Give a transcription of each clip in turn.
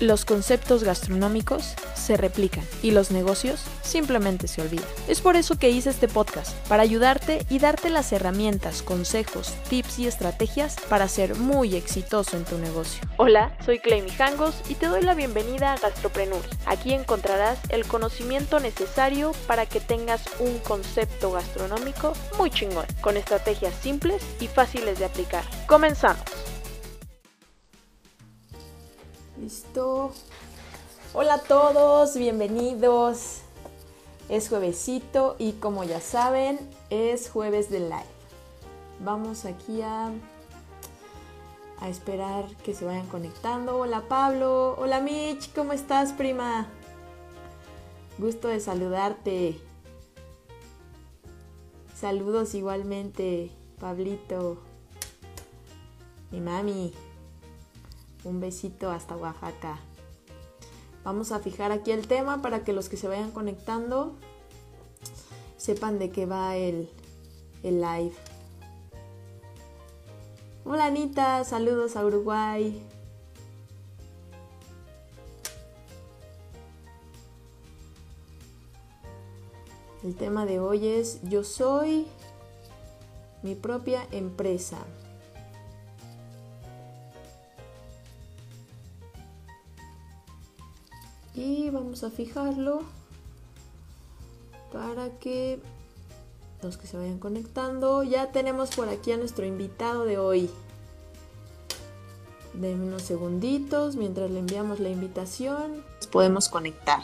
Los conceptos gastronómicos se replican y los negocios simplemente se olvidan. Es por eso que hice este podcast, para ayudarte y darte las herramientas, consejos, tips y estrategias para ser muy exitoso en tu negocio. Hola, soy Clay Mijangos y te doy la bienvenida a Gastropreneur. Aquí encontrarás el conocimiento necesario para que tengas un concepto gastronómico muy chingón, con estrategias simples y fáciles de aplicar. Comenzamos. Listo. Hola a todos, bienvenidos. Es juevesito y como ya saben, es jueves de live. Vamos aquí a, a esperar que se vayan conectando. Hola Pablo, hola Mitch, ¿cómo estás prima? Gusto de saludarte. Saludos igualmente, Pablito. Mi mami. Un besito hasta Oaxaca. Vamos a fijar aquí el tema para que los que se vayan conectando sepan de qué va el, el live. Hola Anita, saludos a Uruguay. El tema de hoy es yo soy mi propia empresa. Y vamos a fijarlo para que los que se vayan conectando ya tenemos por aquí a nuestro invitado de hoy. De unos segunditos mientras le enviamos la invitación. Podemos conectar.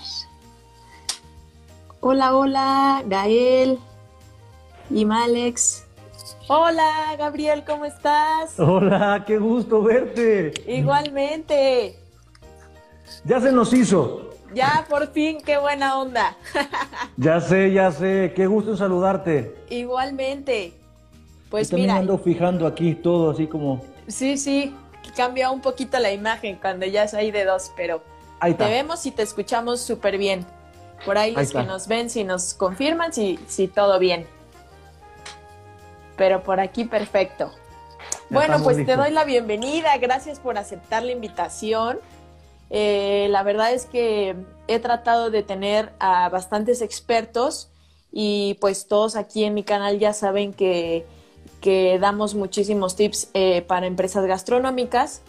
Hola hola Gael y Malex. Hola Gabriel cómo estás hola qué gusto verte. Igualmente ya se nos hizo. Ya, por fin, qué buena onda. ya sé, ya sé, qué gusto saludarte. Igualmente. Pues Yo mira. ando fijando aquí todo así como. Sí, sí, cambia un poquito la imagen cuando ya es ahí de dos, pero ahí te vemos y te escuchamos súper bien. Por ahí, los que nos ven, si nos confirman, si, si todo bien. Pero por aquí perfecto. bueno, pues te doy la bienvenida. Gracias por aceptar la invitación. Eh, la verdad es que he tratado de tener a bastantes expertos y pues todos aquí en mi canal ya saben que, que damos muchísimos tips eh, para empresas gastronómicas.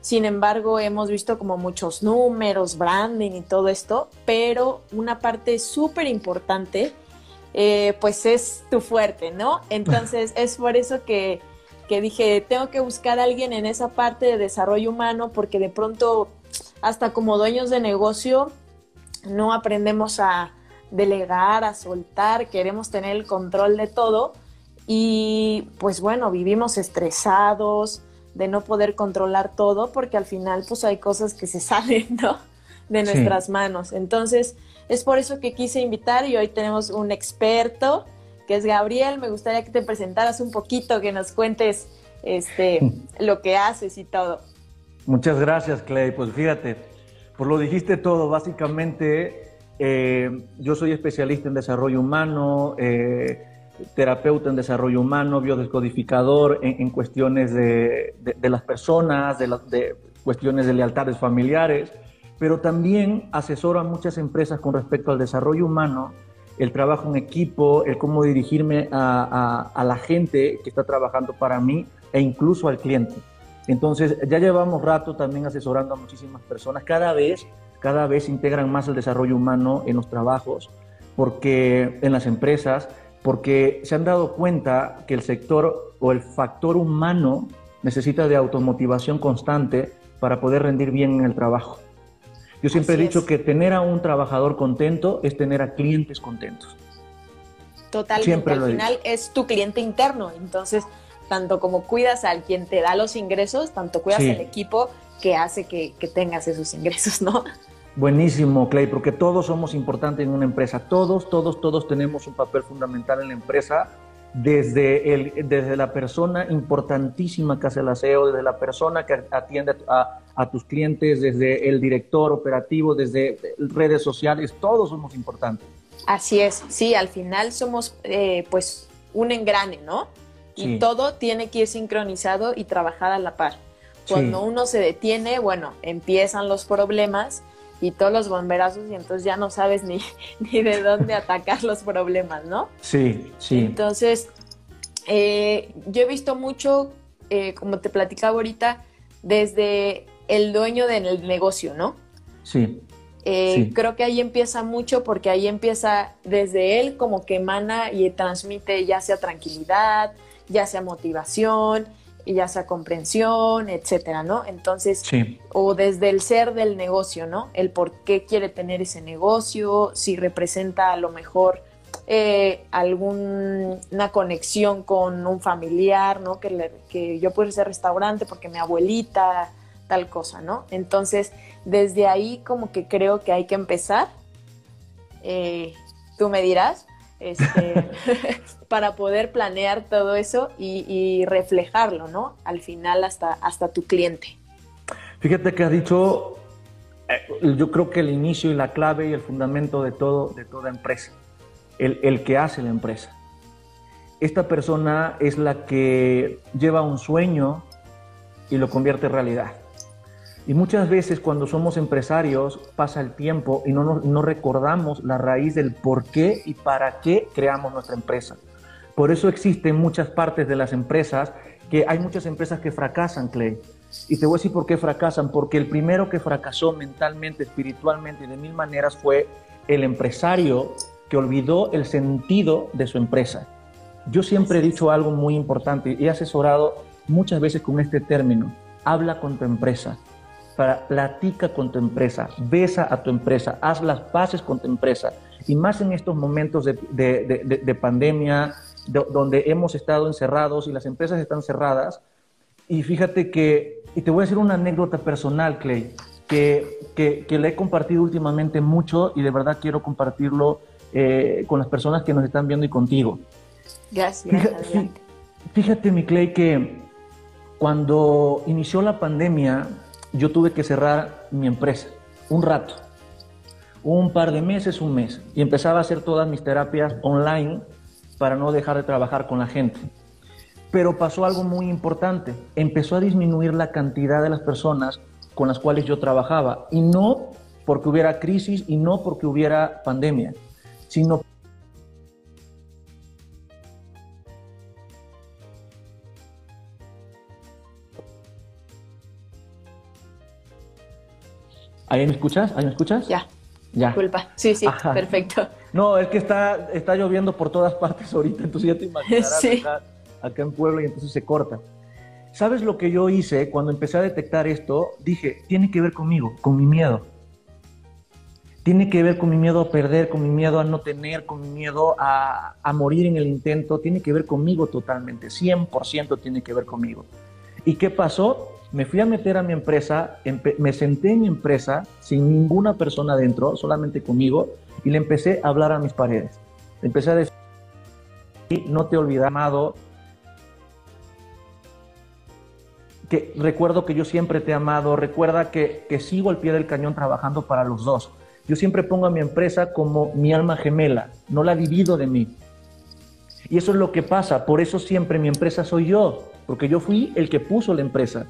Sin embargo, hemos visto como muchos números, branding y todo esto, pero una parte súper importante, eh, pues es tu fuerte, ¿no? Entonces es por eso que, que dije, tengo que buscar a alguien en esa parte de desarrollo humano, porque de pronto hasta como dueños de negocio no aprendemos a delegar, a soltar, queremos tener el control de todo y pues bueno, vivimos estresados de no poder controlar todo porque al final pues hay cosas que se salen, ¿no? De nuestras manos. Entonces, es por eso que quise invitar y hoy tenemos un experto que es Gabriel. Me gustaría que te presentaras un poquito, que nos cuentes este, lo que haces y todo. Muchas gracias, Clay. Pues fíjate, por lo dijiste todo, básicamente eh, yo soy especialista en desarrollo humano, eh, terapeuta en desarrollo humano, biodescodificador en, cuestiones de, las personas, de, cuestiones de lealtades familiares, pero también asesoro a muchas empresas con respecto al desarrollo humano, el trabajo en equipo, el cómo dirigirme a la gente que está trabajando para mí e incluso al cliente. Entonces, ya llevamos rato también asesorando a muchísimas personas. Cada vez, cada vez integran más el desarrollo humano en los trabajos, porque en las empresas, porque se han dado cuenta que el sector o el factor humano necesita de automotivación constante para poder rendir bien en el trabajo. Yo siempre he dicho que tener a un trabajador contento es tener a clientes contentos. Totalmente, siempre al final es tu cliente interno, entonces tanto como cuidas al quien te da los ingresos, tanto cuidas al equipo que hace que, tengas esos ingresos, ¿no? Buenísimo, Clay, porque todos somos importantes en una empresa. Todos, todos, todos tenemos un papel fundamental en la empresa, desde, el, desde la persona importantísima que hace el aseo, desde la persona que atiende a, tus clientes, desde el director operativo, desde redes sociales, todos somos importantes. Así es, sí, al final somos eh, pues un engrane, ¿no? Y todo tiene que ir sincronizado y trabajar a la par. Cuando uno se detiene, bueno, empiezan los problemas y todos los bomberazos y entonces ya no sabes ni, ni de dónde atacar los problemas, ¿no? Sí, sí. Entonces, eh, yo he visto mucho, eh, como te platicaba ahorita, desde el dueño del negocio, ¿no? Sí. Eh, creo que ahí empieza mucho porque ahí empieza desde él como que emana y transmite ya sea tranquilidad, ya sea motivación, ya sea comprensión, etcétera, ¿no? Entonces, o desde el ser del negocio, ¿no? El por qué quiere tener ese negocio, si representa a lo mejor eh, alguna conexión con un familiar, ¿no? Que, que yo puedo ser restaurante porque mi abuelita, tal cosa, ¿no? Entonces, desde ahí como que creo que hay que empezar. Eh, tú me dirás, este, para poder planear todo eso y, reflejarlo, ¿no? Al final hasta, hasta tu cliente. Fíjate que has dicho, eh, yo creo que el inicio y la clave y el fundamento de, todo, de toda empresa, el, el que hace la empresa. Esta persona es la que lleva un sueño y lo convierte en realidad. Y muchas veces cuando somos empresarios pasa el tiempo y no, no recordamos la raíz del por qué y para qué creamos nuestra empresa. Por eso existen muchas partes de las empresas que hay muchas empresas que fracasan, Clay. Y te voy a decir por qué fracasan. Porque el primero que fracasó mentalmente, espiritualmente y de mil maneras fue el empresario que olvidó el sentido de su empresa. Yo siempre he dicho algo muy importante y he asesorado muchas veces con este término. Habla con tu empresa para platica con tu empresa, besa a tu empresa, haz las paces con tu empresa. Y más en estos momentos de, pandemia, donde hemos estado encerrados y las empresas están cerradas. Y fíjate que, y te voy a decir una anécdota personal, Clay, que, que, le he compartido últimamente mucho y de verdad quiero compartirlo eh, con las personas que nos están viendo y contigo. Gracias. Fíjate, fíjate, mi Clay, que cuando inició la pandemia, yo tuve que cerrar mi empresa un rato, un par de meses, un mes, y empezaba a hacer todas mis terapias online para no dejar de trabajar con la gente. Pero pasó algo muy importante, empezó a disminuir la cantidad de las personas con las cuales yo trabajaba, y no porque hubiera crisis y no porque hubiera pandemia, sino ¿Ahí me escuchas? ¿Ahí me escuchas? Ya. Ya. Disculpa. Sí, sí, perfecto. No, es que está, está lloviendo por todas partes ahorita, entonces ya te imaginarás acá, acá, en Puebla y entonces se corta. ¿Sabes lo que yo hice cuando empecé a detectar esto? Dije, tiene que ver conmigo, con mi miedo. Tiene que ver con mi miedo a perder, con mi miedo a no tener, con mi miedo a, a morir en el intento. Tiene que ver conmigo totalmente, 100% tiene que ver conmigo. ¿Y qué pasó? Me fui a meter a mi empresa, me senté en mi empresa sin ninguna persona dentro, solamente conmigo, y le empecé a hablar a mis paredes. Empecé a decir, no te olvides, amado, que recuerdo que yo siempre te he amado, recuerda que, que sigo al pie del cañón trabajando para los dos. Yo siempre pongo a mi empresa como mi alma gemela, no la divido de mí. Y eso es lo que pasa, por eso siempre mi empresa soy yo, porque yo fui el que puso la empresa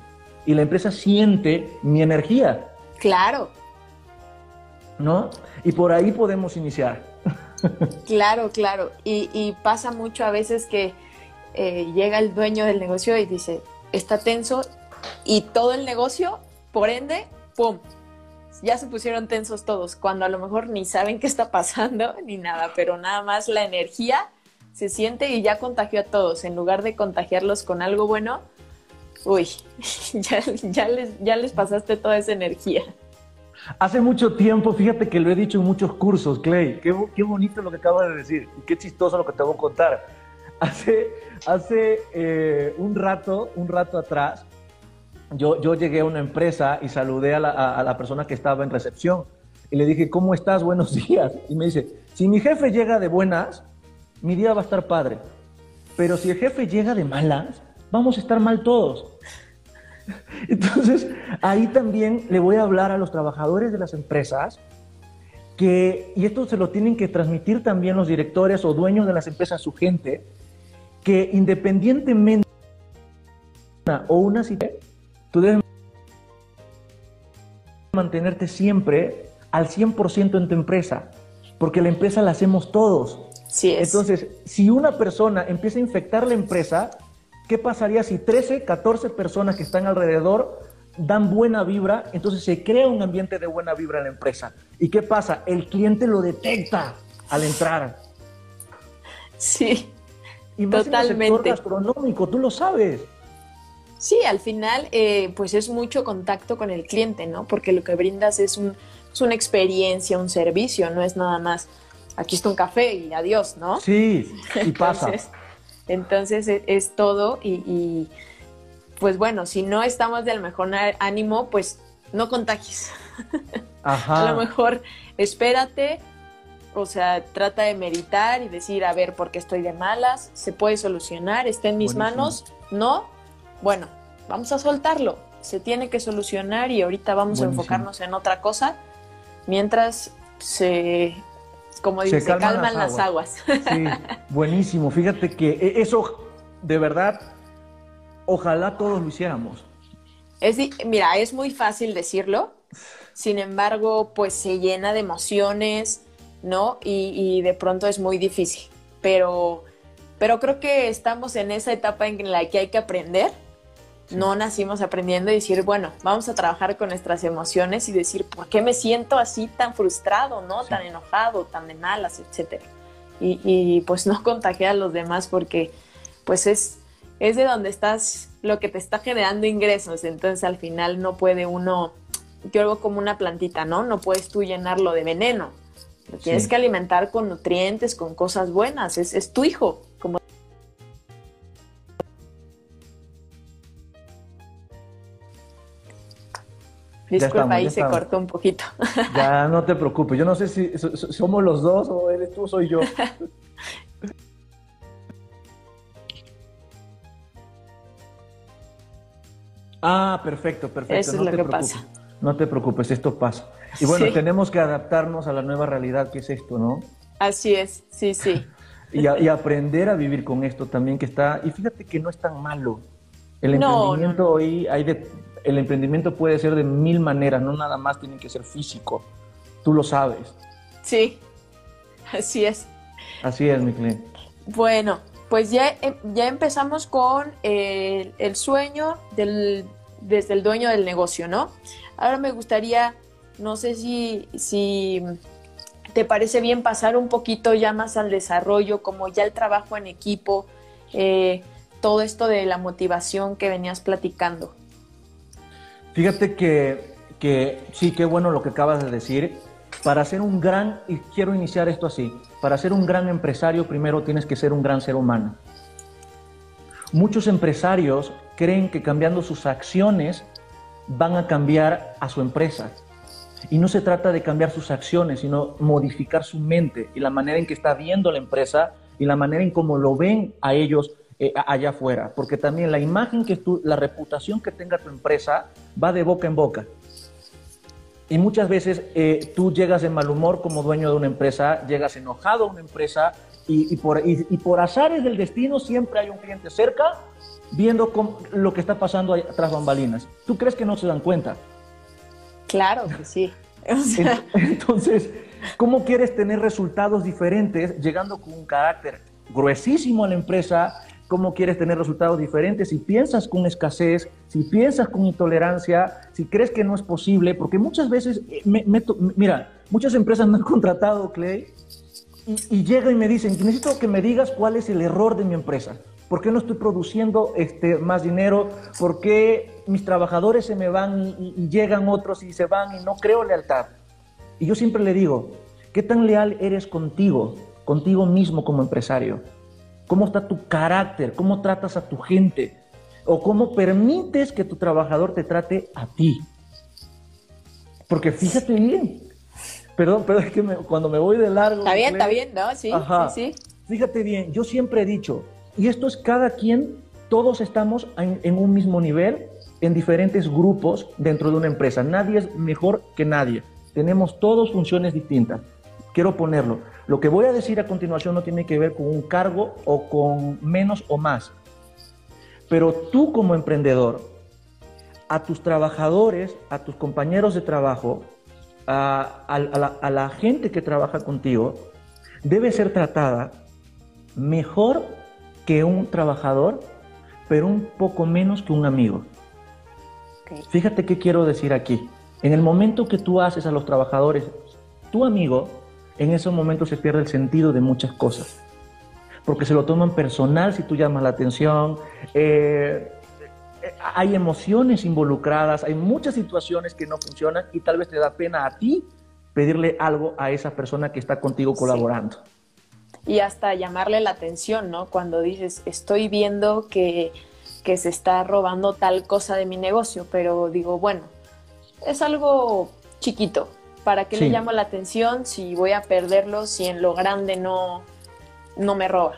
y la empresa siente mi energía. Claro. ¿No? Y por ahí podemos iniciar. Claro, claro. Y, pasa mucho a veces que eh, llega el dueño del negocio y dice, está tenso y todo el negocio, por ende, ¡pum! Ya se pusieron tensos todos, cuando a lo mejor ni saben qué está pasando ni nada, pero nada más la energía se siente y ya contagió a todos. En lugar de contagiarlos con algo bueno, uy, ya, les, ya les pasaste toda esa energía. Hace mucho tiempo, fíjate que lo he dicho en muchos cursos, Clay, qué, qué bonito lo que acabas de decir y qué chistoso lo que te voy a contar. Hace, hace eh, un rato, un rato atrás, yo, yo llegué a una empresa y saludé a la, a la persona que estaba en recepción y le dije, ¿cómo estás? Buenos días. Y me dice, si mi jefe llega de buenas, mi día va a estar padre. Pero si el jefe llega de malas, vamos a estar mal todos. Entonces, ahí también le voy a hablar a los trabajadores de las empresas que, y esto se lo tienen que transmitir también los directores o dueños de las empresas a su gente, que independientemente de una o una situación, tú debes mantenerte siempre al 100% en tu empresa, porque la empresa la hacemos todos. Sí es. Entonces, si una persona empieza a infectar la empresa, ¿qué pasaría si 13, 14 personas que están alrededor dan buena vibra? Entonces se crea un ambiente de buena vibra en la empresa. ¿Y qué pasa? El cliente lo detecta al entrar. Sí. Y más Totalmente. En el sector gastronómico, tú lo sabes. Sí, al final, eh, pues es mucho contacto con el cliente, ¿no? Porque lo que brindas es, un, es una experiencia, un servicio, no es nada más, aquí está un café y adiós, ¿no? Sí, y pasa. Entonces, entonces es, es todo y, y, pues bueno, si no estamos del mejor ánimo, pues no contagies. Ajá. A lo mejor espérate, o sea, trata de meditar y decir, a ver, ¿por qué estoy de malas? ¿Se puede solucionar? ¿Está en mis Buenísimo. manos? ¿No? Bueno, vamos a soltarlo. Se tiene que solucionar y ahorita vamos Buenísimo. a enfocarnos en otra cosa mientras se, como dice, se calman calman, las las aguas. Sí, buenísimo. Fíjate que e- eso, de verdad, ojalá todos lo hiciéramos. Es, mira, es muy fácil decirlo, sin embargo, pues se llena de emociones, ¿no? Y, y de pronto es muy difícil. Pero, pero creo que estamos en esa etapa en la que hay que aprender. Sí. No nacimos aprendiendo y decir, bueno, vamos a trabajar con nuestras emociones y decir, ¿por qué me siento así tan frustrado, ¿no? Sí. Tan enojado, tan de malas, etcétera. Y, y, pues no contagiar a los demás porque pues es, es de donde estás, lo que te está generando ingresos. Entonces al final no puede uno, yo algo como una plantita, ¿no? No puedes tú llenarlo de veneno. Lo tienes Sí. que alimentar con nutrientes, con cosas buenas. Es, es tu hijo, Disculpa, ahí se estamos. cortó un poquito. Ya no te preocupes. Yo no sé si so- so- somos los dos o eres tú o soy yo. Ah, perfecto, perfecto. Eso es no lo te que preocupes. pasa. No te preocupes, esto pasa. Y bueno, Sí. tenemos que adaptarnos a la nueva realidad que es esto, ¿no? Así es, sí, sí. Y, a- y aprender a vivir con esto también que está. Y fíjate que no es tan malo. El No, emprendimiento no, no. hoy hay de. El emprendimiento puede ser de mil maneras, no nada más tiene que ser físico. Tú lo sabes. Sí, así es. Así es, mi cliente. Bueno, pues ya, em- ya empezamos con eh, el sueño del, desde el dueño del negocio, ¿no? Ahora me gustaría, no sé si, si te parece bien pasar un poquito ya más al desarrollo, como ya el trabajo en equipo, eh, todo esto de la motivación que venías platicando. Fíjate que, que sí, qué bueno lo que acabas de decir. Para ser un gran, y quiero iniciar esto así, para ser un gran empresario primero tienes que ser un gran ser humano. Muchos empresarios creen que cambiando sus acciones van a cambiar a su empresa. Y no se trata de cambiar sus acciones, sino modificar su mente y la manera en que está viendo la empresa y la manera en cómo lo ven a ellos eh, allá afuera. Porque también la imagen que tú, la reputación que tenga tu empresa va de boca en boca. Y muchas veces eh, tú llegas de mal humor como dueño de una empresa, llegas enojado a una empresa y, y por, y, y por azares del destino siempre hay un cliente cerca viendo cómo- lo que está pasando ahí tras bambalinas. ¿Tú crees que no se dan cuenta? Claro que sí. O sea, Ent- Entonces, ¿cómo quieres tener resultados diferentes llegando con un carácter gruesísimo a la empresa? ¿Cómo quieres tener resultados diferentes si piensas con escasez, si piensas con intolerancia, si crees que no es posible? Porque muchas veces, eh, me- me mira, muchas empresas me han contratado, Clay, y, y llegan y me dicen, necesito que me digas cuál es el error de mi empresa. ¿Por qué no estoy produciendo este, más dinero? ¿Por qué mis trabajadores se me van y- y llegan otros y se van y no creo lealtad? Y yo siempre le digo, ¿qué tan leal eres contigo, contigo mismo como empresario? ¿Cómo está tu carácter? ¿Cómo tratas a tu gente? ¿O cómo permites que tu trabajador te trate a ti? Porque fíjate bien. Perdón, pero es que me- cuando me voy de largo... está bien, está bien, ¿no? Sí, Ajá. sí, sí. Fíjate bien, yo siempre he dicho, y esto es cada quien, todos estamos en, en un mismo nivel, en diferentes grupos dentro de una empresa. Nadie es mejor que nadie. Tenemos todos funciones distintas. Quiero ponerlo. Lo que voy a decir a continuación no tiene que ver con un cargo o con menos o más. Pero tú como emprendedor, a tus trabajadores, a tus compañeros de trabajo, a, a la gente que trabaja contigo, debe ser tratada mejor que un trabajador, pero un poco menos que un amigo. Fíjate qué quiero decir aquí. En el momento que tú haces a los trabajadores tu amigo, en ese momento se pierde el sentido de muchas cosas. Porque se lo toman personal si tú llamas la atención. Eh, hay emociones involucradas, hay muchas situaciones que no funcionan y tal vez te da pena a ti pedirle algo a esa persona que está contigo colaborando y hasta llamarle la atención, ¿no? Cuando dices, estoy viendo que, se está robando tal cosa de mi negocio, pero digo, bueno, es algo chiquito. ¿Para qué le llamo la atención si voy a perderlo si en lo grande no, no me roba?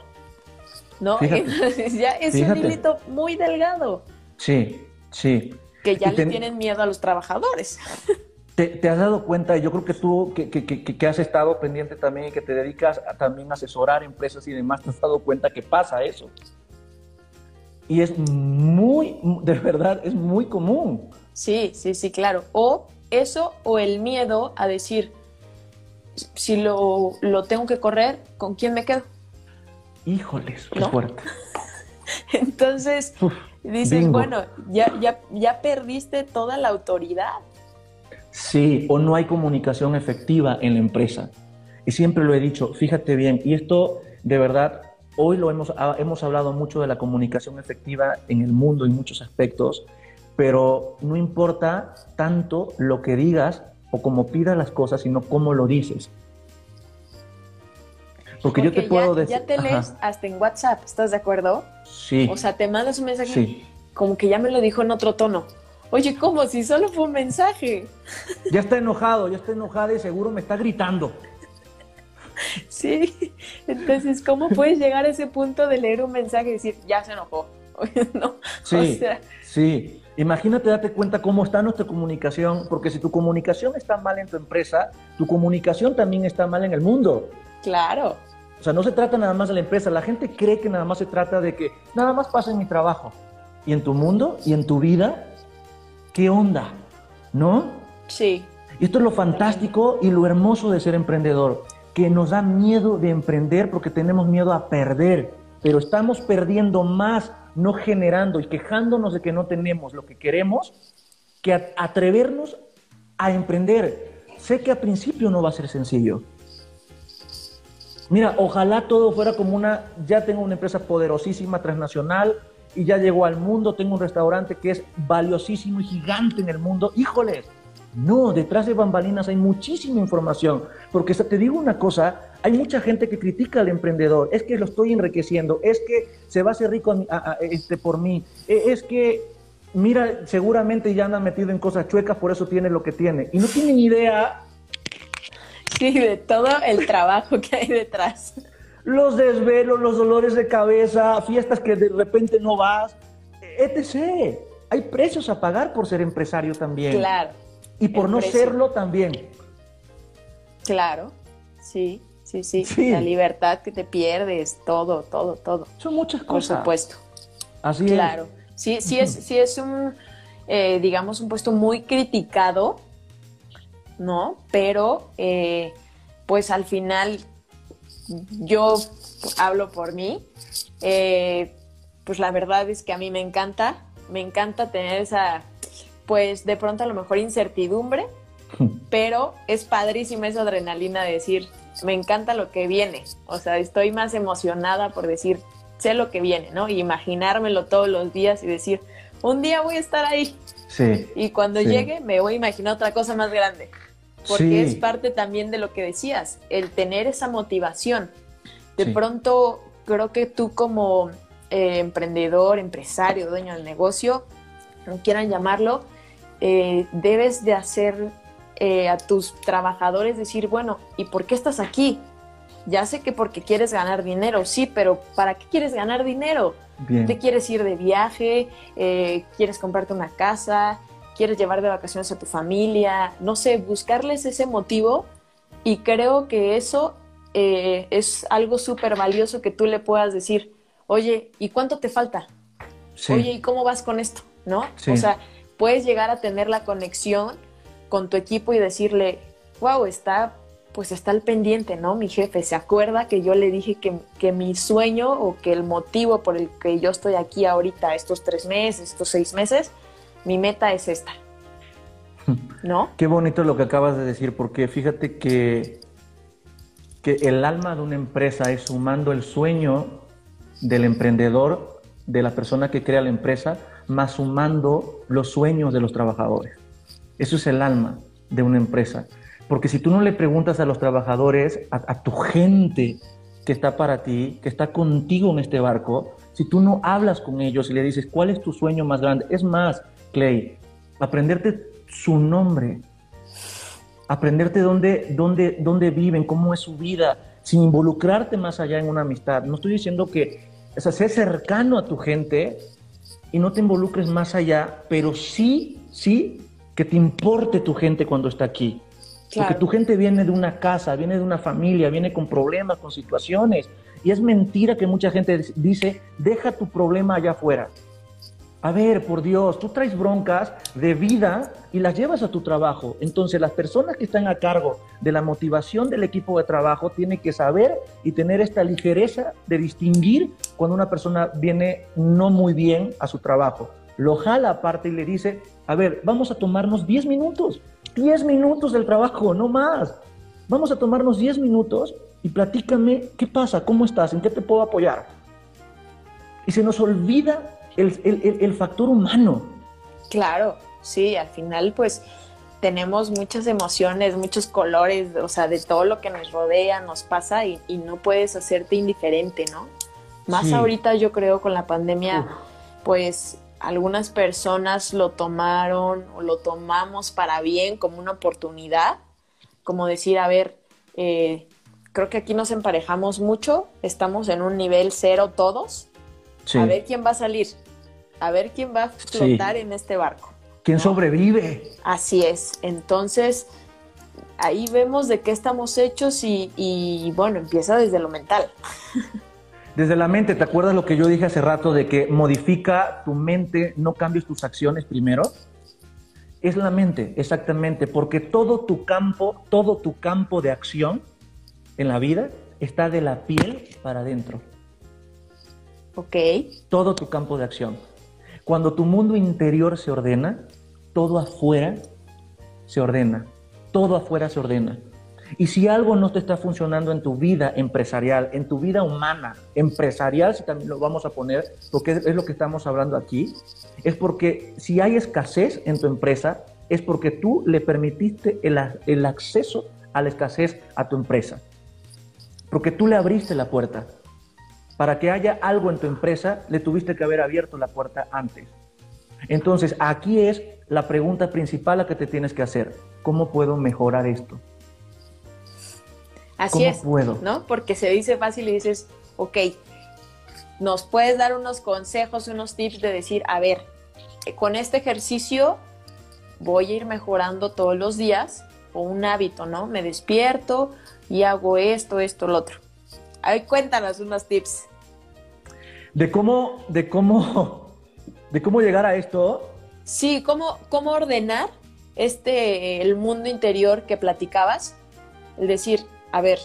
¿No? ya es un delito muy delgado. Sí, sí. Que ya le tienen miedo a los trabajadores. ¿Te, has dado cuenta, yo creo que tú que, que, que, has estado pendiente también y que te dedicas a también asesorar empresas y demás, te has dado cuenta que pasa eso? Y es muy, de verdad, es muy común. Sí, sí, sí, claro. O eso o el miedo a decir, si lo, lo tengo que correr, ¿con quién me quedo? Híjoles, qué fuerte. Entonces, dices, bueno, ya, ya, ya perdiste toda la autoridad. Sí, o no hay comunicación efectiva en la empresa. Y siempre lo he dicho, fíjate bien, y esto de verdad, hoy lo hemos, hemos hablado mucho de la comunicación efectiva en el mundo en muchos aspectos, pero no importa tanto lo que digas o cómo pidas las cosas, sino cómo lo dices. Porque, yo te puedo decir. Ya te lees hasta en WhatsApp, ¿estás de acuerdo? Sí. O sea, te mandas un mensaje como que ya me lo dijo en otro tono. Oye, ¿cómo? Si solo fue un mensaje. Ya está enojado, ya está enojado y seguro me está gritando. Sí, entonces, ¿cómo puedes llegar a ese punto de leer un mensaje y decir, ya se enojó? no, sí, sí. Imagínate, date cuenta cómo está nuestra comunicación, porque si tu comunicación está mal en tu empresa, tu comunicación también está mal en el mundo. Claro. O sea, no se trata nada más de la empresa. La gente cree que nada más se trata de que nada más pasa en mi trabajo. Y en tu mundo y en tu vida ¿qué onda? ¿No? Sí. Y esto es lo fantástico y lo hermoso de ser emprendedor, que nos da miedo de emprender porque tenemos miedo a perder, pero estamos perdiendo más no generando y quejándonos de que no tenemos lo que queremos que atrevernos a emprender. Sé que al principio no va a ser sencillo. Mira, ojalá todo fuera como una, ya tengo una empresa poderosísima, transnacional, y ya llegó al mundo, tengo un restaurante que es valiosísimo y gigante en el mundo. Híjole, no, detrás de bambalinas hay muchísima información, porque te digo una cosa, hay mucha gente que critica al emprendedor, es que lo estoy enriqueciendo, es que se va a hacer rico este, por mí, e, es que, mira, seguramente ya anda metido en cosas chuecas, por eso tiene lo que tiene, y no tienen idea. Sí, de todo el trabajo que hay detrás los desvelos, los dolores de cabeza, fiestas que de repente no vas, etc. Hay precios a pagar por ser empresario también. Claro. Y por no serlo también. Claro, sí, sí, sí, La libertad que te pierdes, todo, todo, todo. Son muchas cosas. Por supuesto. Así es. Claro. Sí, sí es, sí es un, eh, digamos, un puesto muy criticado, ¿no? Pero, eh, pues al final yo hablo por mí, eh, pues la verdad es que a mí me encanta, me encanta tener esa, pues de pronto a lo mejor incertidumbre, pero es padrísima esa adrenalina de decir, me encanta lo que viene, o sea, estoy más emocionada por decir, sé lo que viene, ¿no? Y imaginármelo todos los días y decir, un día voy a estar ahí. Sí. Y cuando llegue me voy a imaginar otra cosa más grande porque es parte también de lo que decías, el tener esa motivación. De pronto, creo que tú como eh, emprendedor, empresario, dueño del negocio, como quieran llamarlo, eh, debes de hacer eh, a tus trabajadores decir, bueno, ¿y por qué estás aquí? Ya sé que porque quieres ganar dinero, sí, pero ¿para qué quieres ganar dinero? ¿Te quieres ir de viaje? ¿Quieres comprarte una casa? quieres llevar de vacaciones a tu familia, no sé, buscarles ese motivo y creo que eso eh, es algo súper valioso que tú le puedas decir, oye, ¿y cuánto te falta? Oye, ¿y cómo vas con esto? ¿No? O sea, puedes llegar a tener la conexión con tu equipo y decirle, wow, está, pues está al pendiente, ¿no? Mi jefe se acuerda que yo le dije que, que mi sueño o que el motivo por el que yo estoy aquí ahorita, estos tres meses, estos seis meses, mi meta es esta. ¿No? Qué bonito lo que acabas de decir, porque fíjate que, que el alma de una empresa es sumando el sueño del emprendedor, de la persona que crea la empresa, más sumando los sueños de los trabajadores. Eso es el alma de una empresa. Porque si tú no le preguntas a los trabajadores, a, tu gente que está para ti, que está contigo en este barco, si tú no hablas con ellos y le dices, ¿cuál es tu sueño más grande? Es más, Clay, aprenderte su nombre, aprenderte dónde, dónde, dónde viven, cómo es su vida, sin involucrarte más allá en una amistad. No estoy diciendo que, o sea, cercano a tu gente y no te involucres más allá, pero sí, sí, que te importe tu gente cuando está aquí. Porque tu gente viene de una casa, viene de una familia, viene con problemas, con situaciones. Y es mentira que mucha gente dice, deja tu problema allá afuera. A ver, por Dios, tú traes broncas de vida y las llevas a tu trabajo. Entonces, las personas que están a cargo de la motivación del equipo de trabajo tienen que saber y tener esta ligereza de distinguir cuando una persona viene no muy bien a su trabajo. Lo jala aparte y le dice, a ver, vamos a tomarnos 10 minutos, 10 minutos del trabajo, no más. Vamos a tomarnos 10 minutos y platícame qué pasa, cómo estás, en qué te puedo apoyar. Y se nos olvida el, factor humano. Claro, sí, al final pues tenemos muchas emociones, muchos colores, o sea, de todo lo que nos rodea, nos pasa y, no puedes hacerte indiferente, ¿no? Más ahorita yo creo con la pandemia, pues algunas personas lo tomaron o lo tomamos para bien como una oportunidad, como decir, a ver, eh, creo que aquí nos emparejamos mucho, estamos en un nivel cero todos, a ver quién va a salir, a ver quién va a flotar en este barco. ¿Quién sobrevive? Así es. Entonces, ahí vemos de qué estamos hechos y, bueno, empieza desde lo mental. Desde la mente, ¿te acuerdas lo que yo dije hace rato de que modifica tu mente, no cambies tus acciones primero? Es la mente, exactamente, porque todo tu campo, todo tu campo de acción en la vida está de la piel para adentro. Ok. Todo tu campo de acción. Cuando tu mundo interior se ordena, todo afuera se ordena. Todo afuera se ordena. Y si algo no te está funcionando en tu vida empresarial, en tu vida humana, empresarial, si también lo vamos a poner, porque es, lo que estamos hablando aquí, es porque si hay escasez en tu empresa, es porque tú le permitiste el, el acceso a la escasez a tu empresa. Porque tú le abriste la puerta. Para que haya algo en tu empresa, le tuviste que haber abierto la puerta antes. Entonces, aquí es la pregunta principal a que te tienes que hacer. ¿Cómo puedo mejorar esto? Así es, puedo? ¿no? Porque se dice fácil y dices, ok, nos puedes dar unos consejos, unos tips de decir, a ver, eh, con este ejercicio voy a ir mejorando todos los días o un hábito, ¿no? Me despierto y hago esto, esto, lo otro. A ver, cuéntanos unos tips de cómo, de cómo, de cómo llegar a esto. Sí, cómo, cómo ordenar este, el mundo interior que platicabas. Es decir, a ver,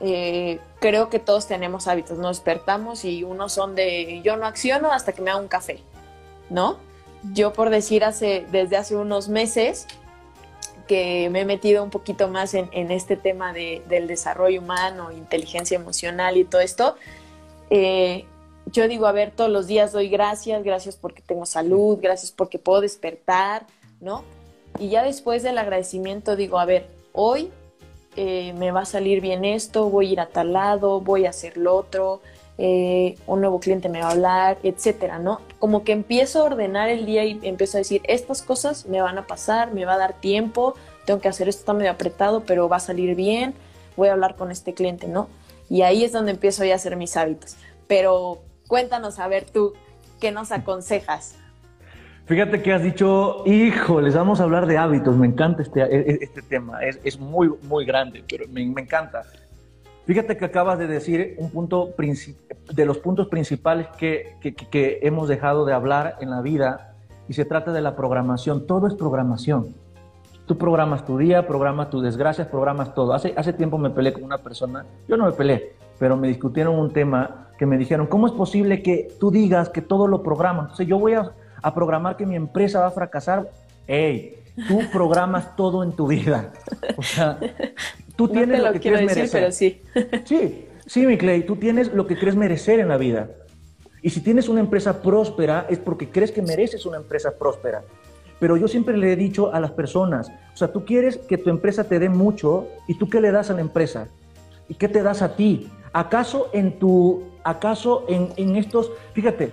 eh, creo que todos tenemos hábitos, nos despertamos y unos son de yo no acciono hasta que me haga un café, ¿no? Yo por decir hace, desde hace unos meses que me he metido un poquito más en, este tema del desarrollo humano, inteligencia emocional y todo esto, eh, yo digo, a ver, todos los días doy gracias, gracias porque tengo salud, gracias porque puedo despertar, ¿no? Y ya después del agradecimiento digo, a ver, hoy eh, me va a salir bien esto, voy a ir a tal lado, voy a hacer lo otro, eh, un nuevo cliente me va a hablar, etcétera, ¿no? Como que empiezo a ordenar el día y empiezo a decir, estas cosas me van a pasar, me va a dar tiempo, tengo que hacer esto, está medio apretado, pero va a salir bien, voy a hablar con este cliente, ¿no? Y ahí es donde empiezo ya a hacer mis hábitos. Pero Cuéntanos, a ver tú, ¿qué nos aconsejas? Fíjate que has dicho, hijo, les vamos a hablar de hábitos, me encanta este, e, e, este tema, es, muy, muy grande, pero me, encanta. Fíjate que acabas de decir un punto de los puntos principales que, que, hemos dejado de hablar en la vida y se trata de la programación. Todo es programación. Tú programas tu día, programas tus desgracias, programas todo. Hace, hace tiempo me peleé con una persona, yo no me peleé, pero me discutieron un tema que me dijeron, ¿cómo es posible que tú digas que todo lo programas? Entonces yo voy a, a programar que mi empresa va a fracasar. ¡Ey! Tú programas todo en tu vida. O sea, tú tienes lo, lo, que quieres decir, merecer. Pero sí. Sí, sí, mi Clay, tú tienes lo que crees merecer en la vida. Y si tienes una empresa próspera es porque crees que mereces una empresa próspera. Pero yo siempre le he dicho a las personas, o sea, tú quieres que tu empresa te dé mucho y tú qué le das a la empresa? ¿Y qué te das a ti? ¿Acaso en tu, acaso en, en estos, fíjate,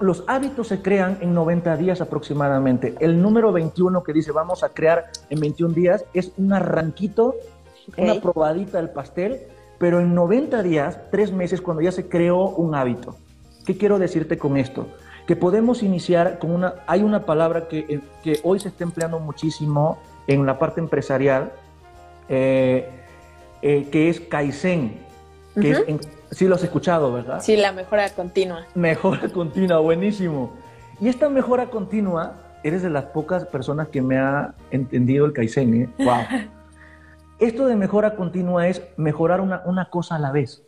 los hábitos se crean en 90 días aproximadamente. El número 21 que dice vamos a crear en 21 días es un arranquito, okay. una probadita del pastel, pero en 90 días, tres meses, cuando ya se creó un hábito. ¿Qué quiero decirte con esto? Que podemos iniciar con una, hay una palabra que, que hoy se está empleando muchísimo en la parte empresarial, eh, eh, que es Kaizen, que uh -huh. es en, sí lo has escuchado, ¿verdad? Sí, la mejora continua. Mejora continua, buenísimo. Y esta mejora continua, eres de las pocas personas que me ha entendido el Kaizen, ¿eh? ¡Wow! Esto de mejora continua es mejorar una, una cosa a la vez.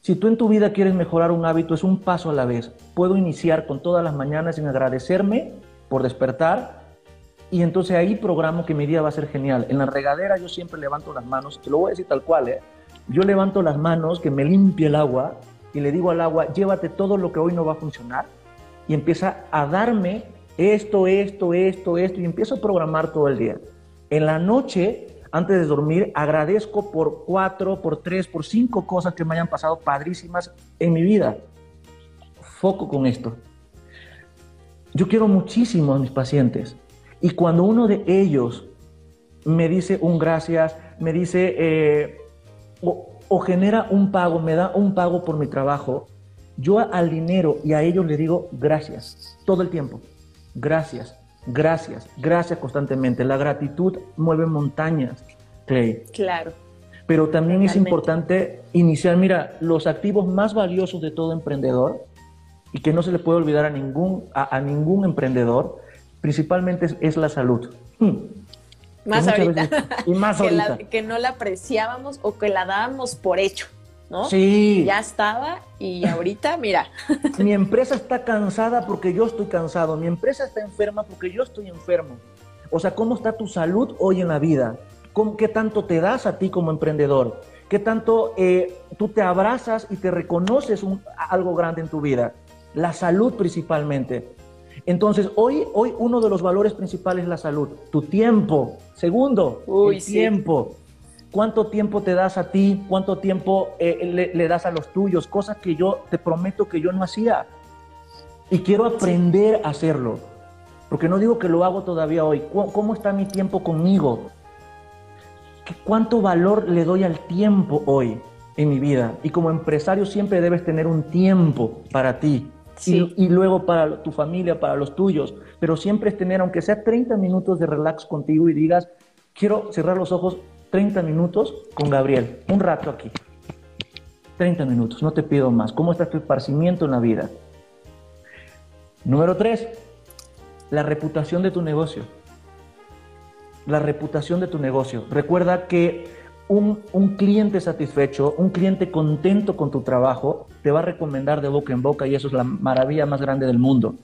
Si tú en tu vida quieres mejorar un hábito, es un paso a la vez. Puedo iniciar con todas las mañanas sin agradecerme por despertar y entonces ahí programo que mi día va a ser genial. En la regadera yo siempre levanto las manos, te lo voy a decir tal cual, ¿eh? Yo levanto las manos, que me limpie el agua y le digo al agua, llévate todo lo que hoy no va a funcionar y empieza a darme esto, esto, esto, esto y empiezo a programar todo el día. En la noche antes de dormir, agradezco por cuatro, por tres, por cinco cosas que me hayan pasado padrísimas en mi vida. Foco con esto. Yo quiero muchísimo a mis pacientes y cuando uno de ellos me dice un gracias, me dice eh, o, o genera un pago, me da un pago por mi trabajo, yo al dinero y a ellos le digo gracias todo el tiempo. Gracias, Gracias, gracias constantemente. La gratitud mueve montañas, Clay. Claro. Pero también Totalmente. es importante iniciar, mira, los activos más valiosos de todo emprendedor y que no se le puede olvidar a ningún, a, a ningún emprendedor, principalmente es, es la salud. Hmm. Más ahorita. Veces, y más que, ahorita. la, que no la apreciábamos o que la dábamos por hecho. ¿no? Sí. Ya estaba y ahorita, mira. Mi empresa está cansada porque yo estoy cansado. Mi empresa está enferma porque yo estoy enfermo. O sea, ¿cómo está tu salud hoy en la vida? ¿Cómo, ¿Qué tanto te das a ti como emprendedor? ¿Qué tanto eh, tú te abrazas y te reconoces un, algo grande en tu vida? La salud principalmente. Entonces, hoy, hoy uno de los valores principales es la salud. Tu tiempo. Segundo, Uy, el sí. tiempo cuánto tiempo te das a ti, cuánto tiempo eh, le, le, das a los tuyos, cosas que yo te prometo que yo no hacía. Y quiero aprender sí. a hacerlo, porque no digo que lo hago todavía hoy. ¿Cómo está mi tiempo conmigo? ¿Cuánto valor le doy al tiempo hoy en mi vida? Y como empresario siempre debes tener un tiempo para ti. Sí. Y, y, luego para tu familia, para los tuyos, pero siempre es tener, aunque sea 30 minutos de relax contigo y digas, quiero cerrar los ojos 30 minutos con Gabriel, un rato aquí. 30 minutos, no te pido más. ¿Cómo está tu esparcimiento en la vida? Número 3, la reputación de tu negocio. La reputación de tu negocio. Recuerda que un, un, cliente satisfecho, un cliente contento con tu trabajo, te va a recomendar de boca en boca y eso es la maravilla más grande del mundo.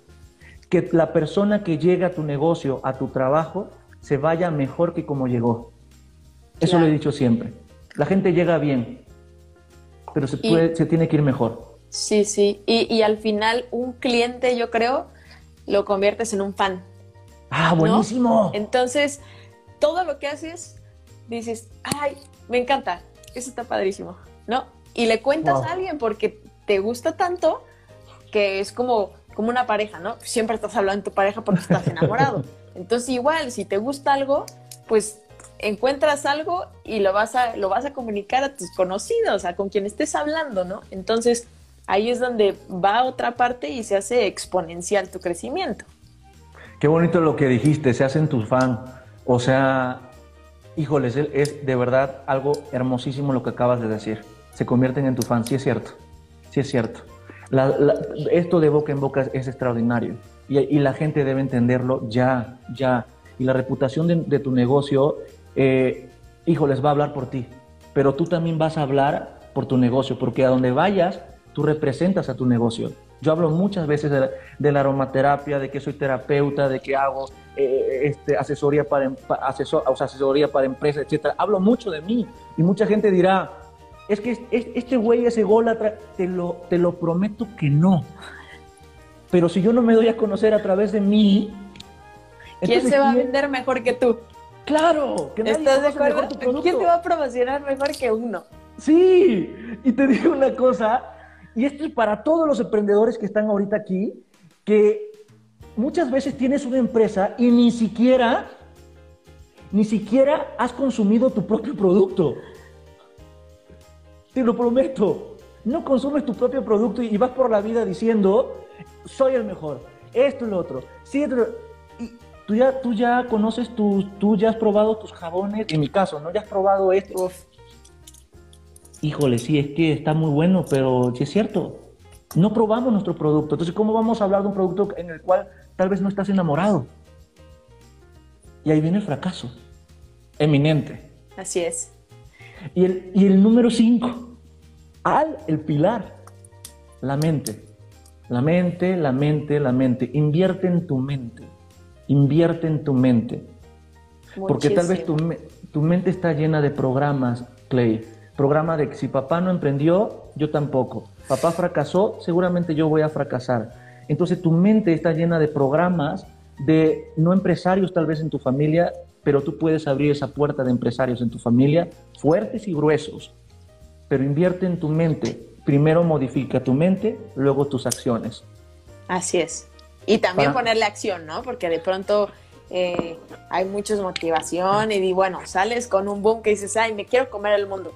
Que la persona que llega a tu negocio, a tu trabajo, se vaya mejor que como llegó. Eso claro. lo he dicho siempre. La gente llega bien, pero se, puede, y, se tiene que ir mejor. Sí, sí. Y, y, al final un cliente, yo creo, lo conviertes en un fan. Ah, buenísimo. ¿no? Entonces, todo lo que haces, dices, ay, me encanta, eso está padrísimo, ¿no? Y le cuentas wow. a alguien porque te gusta tanto que es como, como una pareja, ¿no? Siempre estás hablando de tu pareja porque estás enamorado. Entonces, igual, si te gusta algo, pues encuentras algo y lo vas a, lo vas a comunicar a tus conocidos, a con quien estés hablando, ¿no? Entonces, ahí es donde va otra parte y se hace exponencial tu crecimiento. Qué bonito lo que dijiste, se hacen tus fan. O sea, híjoles, es de verdad algo hermosísimo lo que acabas de decir. Se convierten en tu fan, sí es cierto, sí es cierto. Esto de boca en boca es, extraordinario. y, la gente debe entenderlo ya, ya. Y la reputación de, tu negocio, eh, hijo, les va a hablar por ti, pero tú también vas a hablar por tu negocio, porque a donde vayas, tú representas a tu negocio. Yo hablo muchas veces de la, aromaterapia, de que soy terapeuta, de que hago eh, este, asesoría, para, em, asesor, asesoría para empresas, etc. Hablo mucho de mí y mucha gente dirá, es que este güey es ególatra, te lo, te lo prometo que no. Pero si yo no me doy a conocer a través de mí... ¿Quién se va a vender mejor que tú? Claro, que ¿Estás de acuerdo? ¿Quién te va a promocionar mejor que uno? Sí, y te digo una cosa, y esto es para todos los emprendedores que están ahorita aquí, que muchas veces tienes una empresa y ni siquiera, ni siquiera has consumido tu propio producto. Te lo prometo. No consumes tu propio producto y vas por la vida diciendo, soy el mejor, esto y lo otro. Sí, y tú ya, tú ya conoces tus, tú ya has probado tus jabones, en mi caso, ¿no? Ya has probado esto híjole, sí, es que está muy bueno, pero sí es cierto, no probamos nuestro producto. Entonces, ¿cómo vamos a hablar de un producto en el cual tal vez no estás enamorado? Y ahí viene el fracaso, eminente. Así es. Y el, y el número cinco, al, el pilar, la mente. La mente, la mente, la mente. Invierte en tu mente. Invierte en tu mente. Porque tal vez tu, tu mente está llena de programas, Clay programa de que si papá no emprendió, yo tampoco. Papá fracasó, seguramente yo voy a fracasar. Entonces tu mente está llena de programas de no empresarios tal vez en tu familia, pero tú puedes abrir esa puerta de empresarios en tu familia fuertes y gruesos. Pero invierte en tu mente. Primero modifica tu mente, luego tus acciones. Así es. Y también ponerle acción, ¿no? Porque de pronto eh, hay mucha motivación y bueno, sales con un boom que dices, ay, me quiero comer el mundo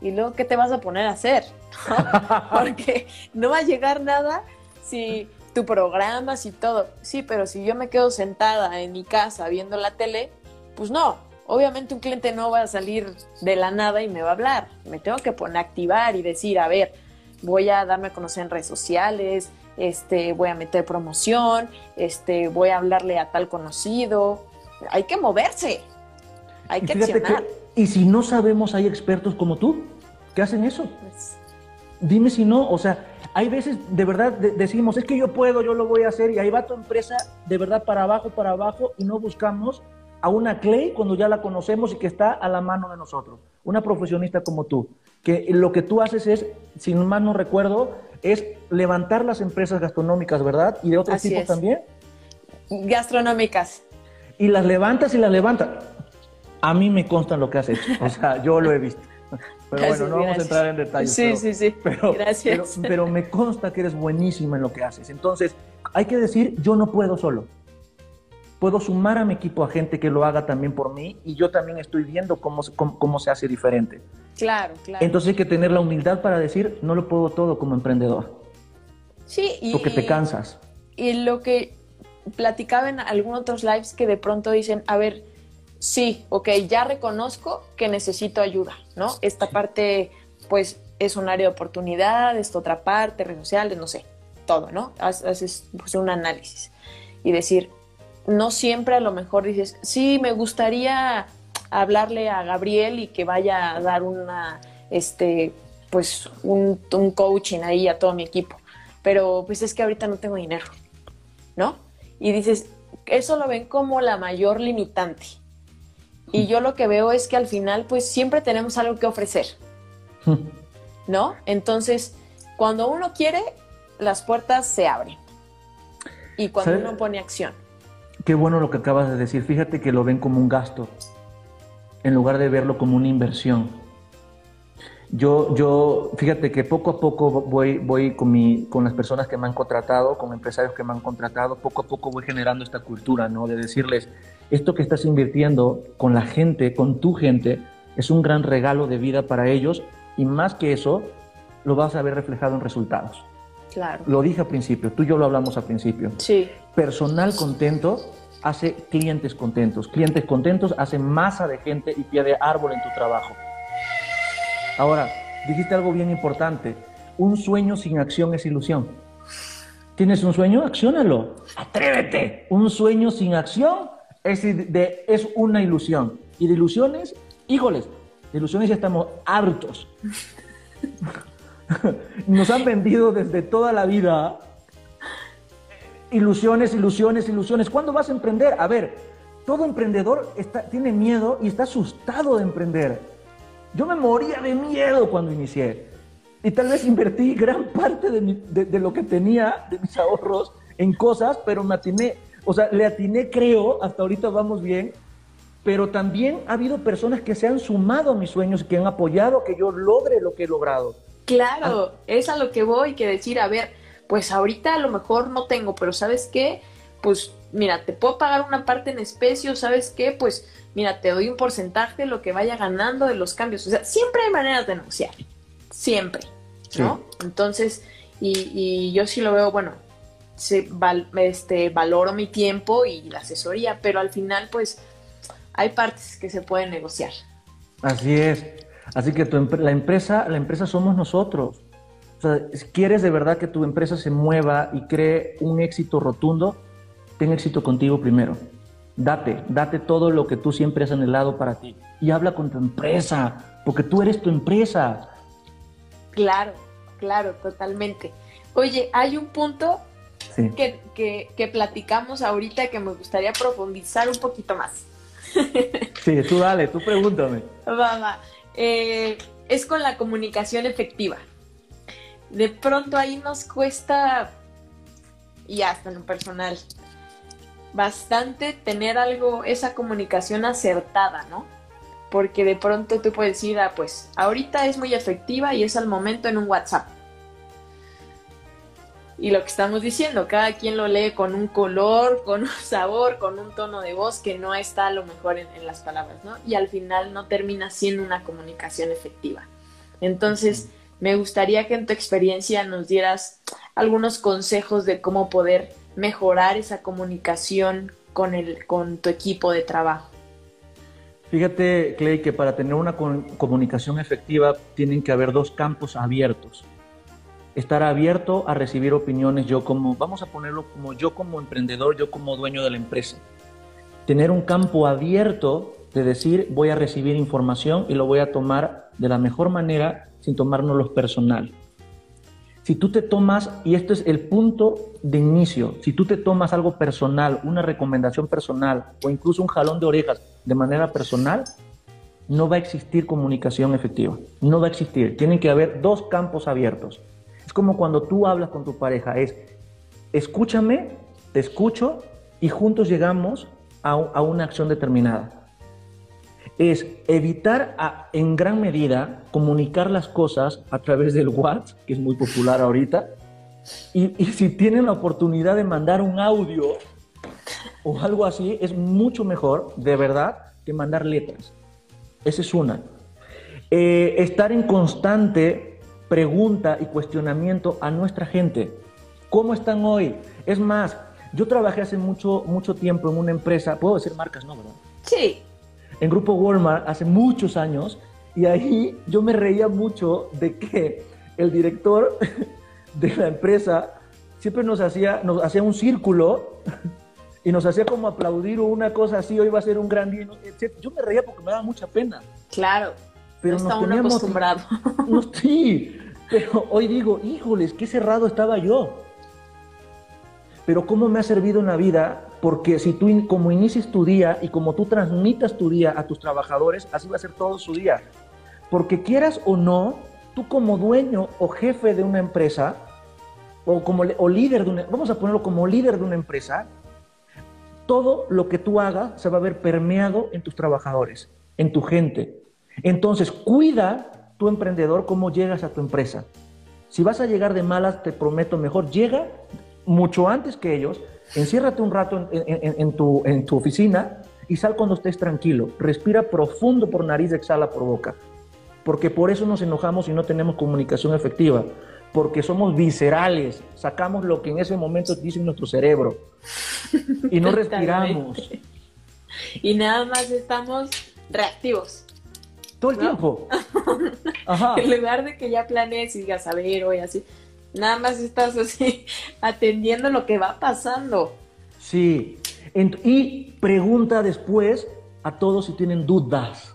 y luego, ¿qué te vas a poner a hacer? Porque no va a llegar nada si tu programas y todo. Sí, pero si yo me quedo sentada en mi casa viendo la tele, pues no. Obviamente un cliente no va a salir de la nada y me va a hablar. Me tengo que poner a activar y decir, a ver, voy a darme a conocer en redes sociales, este, voy a meter promoción, este, voy a hablarle a tal conocido. Hay que moverse, hay que accionar. Y si no sabemos, hay expertos como tú que hacen eso. Pues, Dime si no, o sea, hay veces de verdad decimos, es que yo puedo, yo lo voy a hacer, y ahí va tu empresa de verdad para abajo, para abajo, y no buscamos a una Clay cuando ya la conocemos y que está a la mano de nosotros. Una profesionista como tú, que lo que tú haces es, sin más no recuerdo, es levantar las empresas gastronómicas, ¿verdad? Y de otros tipos también. Gastronómicas. Y las levantas y las levantas. A mí me consta lo que has hecho, o sea, yo lo he visto. Pero bueno, no vamos a entrar en detalles. Sí, sí, sí. Pero, gracias. Pero, me consta que eres buenísima en lo que haces. Entonces, hay que decir, yo no puedo solo. Puedo sumar a mi equipo a gente que lo haga también por mí y yo también estoy viendo cómo, cómo, se hace diferente. Claro, claro. Entonces hay que tener la humildad para decir, no lo puedo todo como emprendedor. Sí, y... Porque te cansas. Y lo que platicaba en algunos otros lives que de pronto dicen, a ver, sí, ok, ya reconozco que necesito ayuda, ¿no? Esta parte, pues, es un área de oportunidad, esta otra parte, redes sociales, no sé, todo, ¿no? Haces pues, un análisis y decir, no siempre a lo mejor dices, sí, me gustaría hablarle a Gabriel y que vaya a dar una, este, pues, un, un coaching ahí a todo mi equipo, pero pues es que ahorita no tengo dinero, ¿no? Y dices, eso lo ven como la mayor limitante y yo lo que veo es que al final, pues siempre tenemos algo que ofrecer. ¿No? Entonces, cuando uno quiere, las puertas se abren. Y cuando uno pone acción. Qué bueno lo que acabas de decir. Fíjate que lo ven como un gasto, en lugar de verlo como una inversión. Yo, yo, fíjate que poco a poco voy, voy con, mi, con las personas que me han contratado, con empresarios que me han contratado, poco a poco voy generando esta cultura, ¿no? De decirles, esto que estás invirtiendo con la gente, con tu gente, es un gran regalo de vida para ellos y más que eso, lo vas a ver reflejado en resultados. Claro. Lo dije al principio, tú y yo lo hablamos al principio. Sí. Personal contento hace clientes contentos. Clientes contentos hace masa de gente y pie de árbol en tu trabajo. Ahora, dijiste algo bien importante. Un sueño sin acción es ilusión. ¿Tienes un sueño? Acciónalo. Atrévete. Un sueño sin acción es, de, es una ilusión. Y de ilusiones, híjoles, de ilusiones ya estamos hartos. Nos han vendido desde toda la vida ilusiones, ilusiones, ilusiones. ¿Cuándo vas a emprender? A ver, todo emprendedor está, tiene miedo y está asustado de emprender. Yo me moría de miedo cuando inicié. Y tal vez invertí gran parte de, lo que tenía, de mis ahorros, en cosas, pero me atiné, o sea, le atiné, creo, hasta ahorita vamos bien, pero también ha habido personas que se han sumado a mis sueños, que han apoyado que yo logre lo que he logrado. Claro, ah. es a lo que voy, que decir, a ver, pues ahorita a lo mejor no tengo, pero ¿sabes qué? Pues mira, te puedo pagar una parte en especie, ¿sabes qué? Pues mira, te doy un porcentaje de lo que vaya ganando de los cambios. O sea, siempre hay maneras de negociar siempre, ¿no? Entonces, y, yo sí lo veo, bueno, se, este, valoro mi tiempo y la asesoría, pero al final, pues, hay partes que se pueden negociar. Así es. Así que tu, la empresa, la empresa somos nosotros. O sea, si quieres de verdad que tu empresa se mueva y cree un éxito rotundo, ten éxito contigo primero. Date, date todo lo que tú siempre has anhelado para ti. Y habla con tu empresa, porque tú eres tu empresa. Claro, claro, totalmente. Oye, hay un punto que, platicamos ahorita que me gustaría profundizar un poquito más. Sí, tú dale, tú pregúntame. Va, va. Eh, es con la comunicación efectiva. De pronto ahí nos cuesta, y hasta en lo personal, bastante tener algo, esa comunicación acertada, ¿no? porque de pronto tú puedes decir, ah, pues ahorita es muy efectiva y es al momento en un WhatsApp. Y lo que estamos diciendo, cada quien lo lee con un color, con un sabor, con un tono de voz que no está a lo mejor en, en las palabras, ¿no? Y al final no termina siendo una comunicación efectiva. Entonces, me gustaría que en tu experiencia nos dieras algunos consejos de cómo poder mejorar esa comunicación con, el, con tu equipo de trabajo. Fíjate, Clay, que para tener una comunicación efectiva tienen que haber dos campos abiertos. Estar abierto a recibir opiniones, yo como, vamos a ponerlo como yo como emprendedor, yo como dueño de la empresa. Tener un campo abierto de decir, voy a recibir información y lo voy a tomar de la mejor manera sin tomárnoslo personal. Si tú te tomas, y esto es el punto de inicio, si tú te tomas algo personal, una recomendación personal o incluso un jalón de orejas de manera personal, no va a existir comunicación efectiva. No va a existir. Tienen que haber dos campos abiertos. Es como cuando tú hablas con tu pareja, es escúchame, te escucho y juntos llegamos a, a una acción determinada es evitar en gran medida comunicar las cosas a través del WhatsApp, que es muy popular ahorita, y, si tienen la oportunidad de mandar un audio o algo así, es mucho mejor, de verdad, que mandar letras. Esa es una. Eh, estar en constante pregunta y cuestionamiento a nuestra gente. ¿Cómo están hoy? Es más, yo trabajé hace mucho, mucho tiempo en una empresa, puedo decir marcas, ¿no? ¿verdad? Sí en Grupo Walmart hace muchos años y ahí yo me reía mucho de que el director de la empresa siempre nos hacía, nos hacía un círculo y nos hacía como aplaudir o una cosa así, hoy va a ser un gran día. Yo me reía porque me daba mucha pena. Claro, pero no está uno acostumbrado. No, sí, pero hoy digo, híjoles, qué cerrado estaba yo. Pero cómo me ha servido en la vida porque si tú como inicies tu día y como tú transmitas tu día a tus trabajadores, así va a ser todo su día. Porque quieras o no, tú como dueño o jefe de una empresa, o como o líder de una, vamos a ponerlo como líder de una empresa, todo lo que tú hagas se va a ver permeado en tus trabajadores, en tu gente. Entonces, cuida tu emprendedor cómo llegas a tu empresa. Si vas a llegar de malas, te prometo mejor, llega mucho antes que ellos, enciérrate un rato en, tu, en tu oficina y sal cuando estés tranquilo. Respira profundo por nariz, exhala por boca. Porque por eso nos enojamos y no tenemos comunicación efectiva. Porque somos viscerales, sacamos lo que en ese momento dice nuestro cerebro y no respiramos. y nada más estamos reactivos. Todo el tiempo. En lugar de que ya planees y digas, a ver, hoy así, nada más estás así atendiendo lo que va pasando. Sí, y pregunta después a todos si tienen dudas.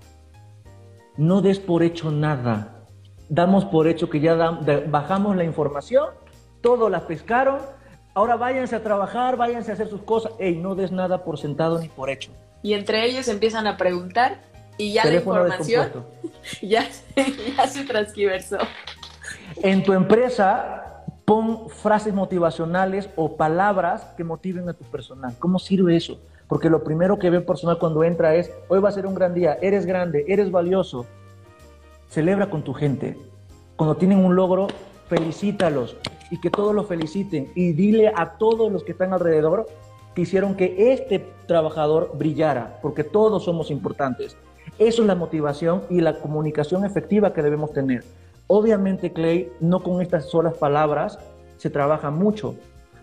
No des por hecho nada. Damos por hecho que ya bajamos la información, todos la pescaron, ahora váyanse a trabajar, váyanse a hacer sus cosas. Ey, no des nada por sentado ni por hecho. Y entre ellos empiezan a preguntar y ya la información ya, ya se transquiversó. En tu empresa, pon frases motivacionales o palabras que motiven a tu personal. ¿Cómo sirve eso? Porque lo primero que ve el personal cuando entra es, hoy va a ser un gran día, eres grande, eres valioso. Celebra con tu gente. Cuando tienen un logro, felicítalos y que todos lo feliciten. Y dile a todos los que están alrededor que hicieron que este trabajador brillara, porque todos somos importantes. Eso es la motivación y la comunicación efectiva que debemos tener. Obviamente, Clay, no con estas solas palabras se trabaja mucho.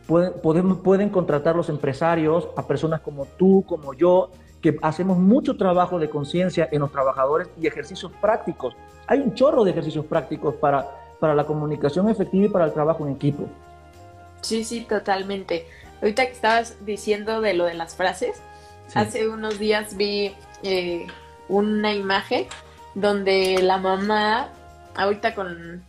Pueden, pueden contratar los empresarios a personas como tú, como yo, que hacemos mucho trabajo de conciencia en los trabajadores y ejercicios prácticos. Hay un chorro de ejercicios prácticos para, para la comunicación efectiva y para el trabajo en equipo. Sí, sí, totalmente. Ahorita que estabas diciendo de lo de las frases, hace unos días vi eh, una imagen donde la mamá ahorita con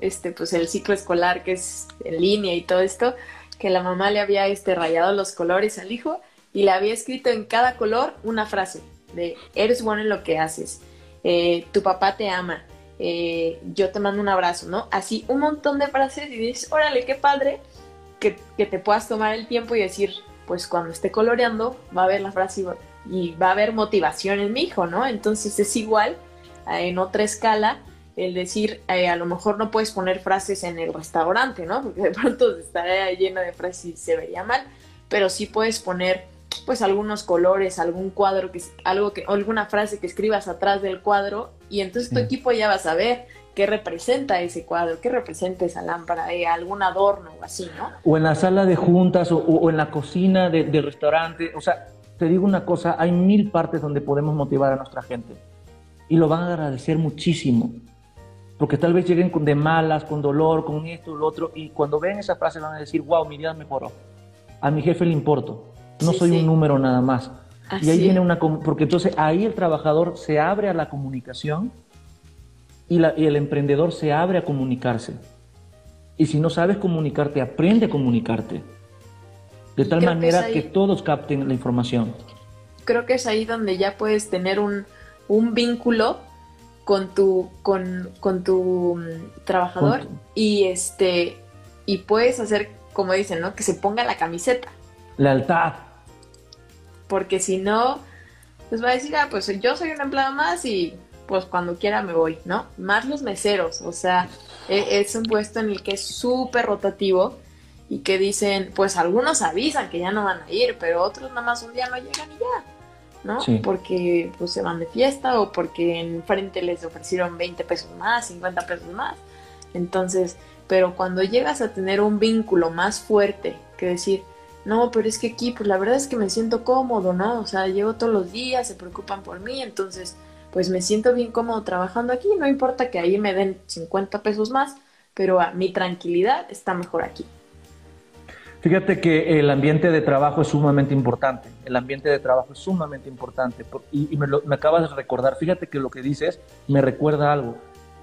este pues el ciclo escolar que es en línea y todo esto, que la mamá le había este rayado los colores al hijo y le había escrito en cada color una frase de eres bueno en lo que haces, eh, tu papá te ama, eh, yo te mando un abrazo, ¿no? Así un montón de frases y dices, órale, qué padre que, que te puedas tomar el tiempo y decir, pues cuando esté coloreando va a ver la frase y va a haber motivación en mi hijo, ¿no? Entonces es igual eh, en otra escala el decir, eh, a lo mejor no puedes poner frases en el restaurante, ¿no? Porque de pronto estaría lleno de frases y se vería mal, pero sí puedes poner pues algunos colores, algún cuadro, que, algo que, alguna frase que escribas atrás del cuadro y entonces tu equipo ya va a saber qué representa ese cuadro, qué representa esa lámpara, eh, algún adorno o así, ¿no? O en la sala de juntas o, en la cocina del restaurante, o sea, te digo una cosa, hay mil partes donde podemos motivar a nuestra gente y lo van a agradecer muchísimo porque tal vez lleguen con de malas, con dolor, con esto, lo otro, y cuando ven esa frase van a decir, wow, mi vida mejoró. A mi jefe le importo, no soy un número nada más. y ahí viene una, porque entonces ahí el trabajador se abre a la comunicación y, la, y el emprendedor se abre a comunicarse. Y si no sabes comunicarte, aprende a comunicarte. De tal manera que, todos capten la información. Creo que es ahí donde ya puedes tener un, un vínculo con tu, con, con tu mm, trabajador y este y puedes hacer, como dicen, ¿no? Que se ponga la camiseta. Lealtad. Porque si no, pues va a decir, ah, pues yo soy un empleado más y pues cuando quiera me voy, ¿no? Más los meseros, o sea, e, es un puesto en el que es súper rotativo y que dicen, pues algunos avisan que ya no van a ir, pero otros nada más un día no llegan y ya. ¿no? Porque pues se van de fiesta o porque enfrente les ofrecieron 20 pesos más, 50 pesos más. Entonces, pero cuando llegas a tener un vínculo más fuerte que decir, no, pero es que aquí, pues la verdad es que me siento cómodo, ¿no? O sea, llevo todos los días, se preocupan por mí, entonces, pues me siento bien cómodo trabajando aquí, no importa que ahí me den 50 pesos más, pero mi tranquilidad está mejor aquí. Fíjate que el ambiente de trabajo es sumamente importante. El ambiente de trabajo es sumamente importante. Y, me, me, acabas de recordar, fíjate que lo que dices me recuerda algo.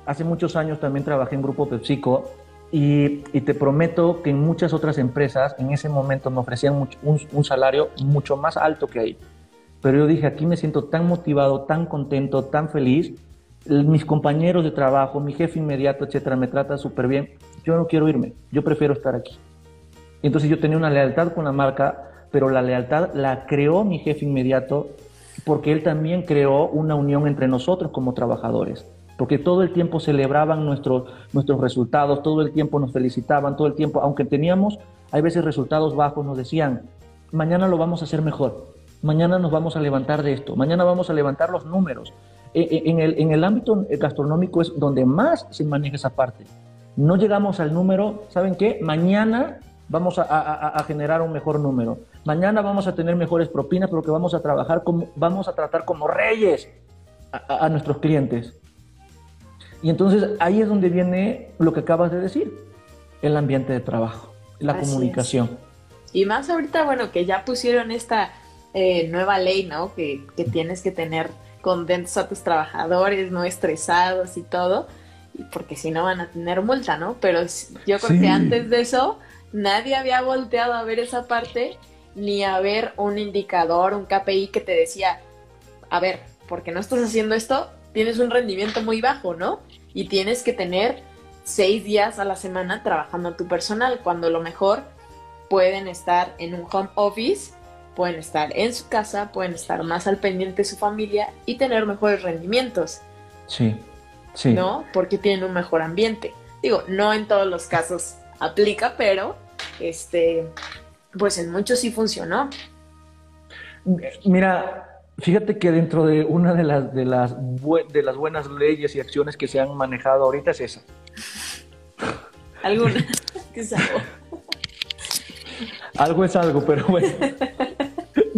Hace muchos años también trabajé en Grupo PepsiCo y, te prometo que en muchas otras empresas en ese momento me ofrecían un, un salario mucho más alto que ahí. Pero yo dije, aquí me siento tan motivado, tan contento, tan feliz. Mis compañeros de trabajo, mi jefe inmediato, etcétera, me trata súper bien. Yo no quiero irme, yo prefiero estar aquí. Entonces yo tenía una lealtad con la marca, pero la lealtad la creó mi jefe inmediato porque él también creó una unión entre nosotros como trabajadores. Porque todo el tiempo celebraban nuestros, nuestros resultados, todo el tiempo nos felicitaban, todo el tiempo, aunque teníamos, hay veces resultados bajos, nos decían, mañana lo vamos a hacer mejor, mañana nos vamos a levantar de esto, mañana vamos a levantar los números. E, e, en el, en el ámbito gastronómico es donde más se maneja esa parte. No llegamos al número, ¿saben qué? Mañana vamos a, generar un mejor número. Mañana vamos a tener mejores propinas porque vamos a trabajar como, vamos a tratar como reyes a, nuestros clientes. Y entonces ahí es donde viene lo que acabas de decir. el ambiente de trabajo, la comunicación. Y más ahorita, bueno, que ya pusieron esta eh, nueva ley, ¿no? Que, que tienes que tener contentos a tus trabajadores, no estresados y todo, porque si no van a tener multa, ¿no? Pero yo creo que antes de eso nadie había volteado a ver esa parte ni a ver un indicador, un KPI que te decía, a ver, porque no estás haciendo esto, tienes un rendimiento muy bajo, ¿no? Y tienes que tener seis días a la semana trabajando a tu personal, cuando lo mejor pueden estar en un home office, pueden estar en su casa, pueden estar más al pendiente de su familia y tener mejores rendimientos. Sí, sí. ¿No? Porque tienen un mejor ambiente. Digo, no en todos los casos aplica, pero este, pues en muchos sí funcionó. Mira, fíjate que dentro de una de las, de las, de las buenas leyes y acciones que se han manejado ahorita es esa. ¿Alguna? ¿Qué algo? algo es algo, pero bueno.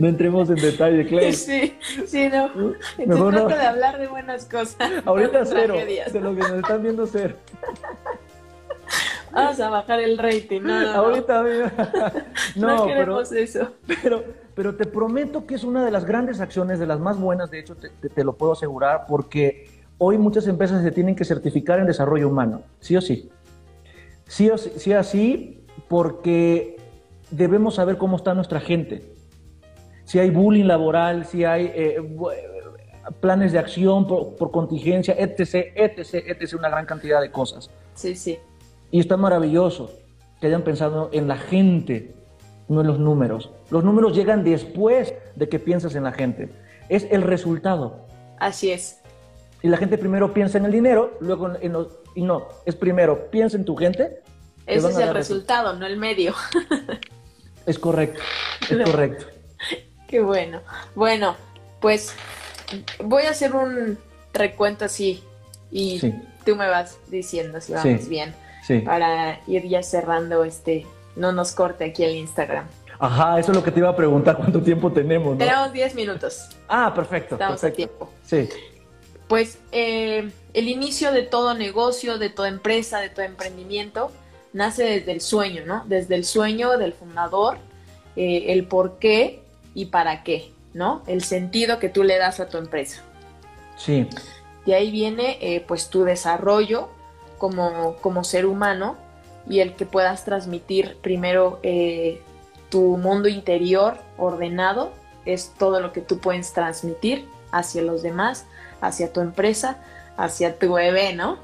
No entremos en detalle, Clay. Sí, sí, no. Mejor no. de hablar de buenas cosas. Ahorita cero. De lo que nos están viendo cero. Vamos a bajar el rating. No, Ahorita, no, no queremos eso. Pero, pero te prometo que es una de las grandes acciones, de las más buenas, de hecho, te, lo puedo asegurar, porque hoy muchas empresas se tienen que certificar en desarrollo humano, sí o sí. Sí o sí, sí así, porque debemos saber cómo está nuestra gente. Si hay bullying laboral, si hay eh, planes de acción por, por, contingencia, etc., etc., etc., una gran cantidad de cosas. Sí, sí. Y está maravilloso que hayan pensado en la gente, no en los números. Los números llegan después de que piensas en la gente. Es el resultado. Así es. Y la gente primero piensa en el dinero, luego en los... Y no, es primero piensa en tu gente. Ese es el resultado, no el medio. es correcto, es correcto. Qué bueno. Bueno, pues voy a hacer un recuento así y tú me vas diciendo si vamos bien para ir ya cerrando este, no nos corte aquí el Instagram. Ajá, eso es lo que te iba a preguntar, ¿cuánto tiempo tenemos? Tenemos 10 minutos. Ah, perfecto. Estamos a tiempo. Sí. Pues eh, el inicio de todo negocio, de toda empresa, de todo emprendimiento, nace desde el sueño, ¿no? Desde el sueño del fundador, eh, el por qué y para qué, ¿no? El sentido que tú le das a tu empresa. Sí. De ahí viene, eh, pues, tu desarrollo como, ser humano y el que puedas transmitir primero eh, tu mundo interior ordenado es todo lo que tú puedes transmitir hacia los demás, hacia tu empresa, hacia tu bebé, ¿no?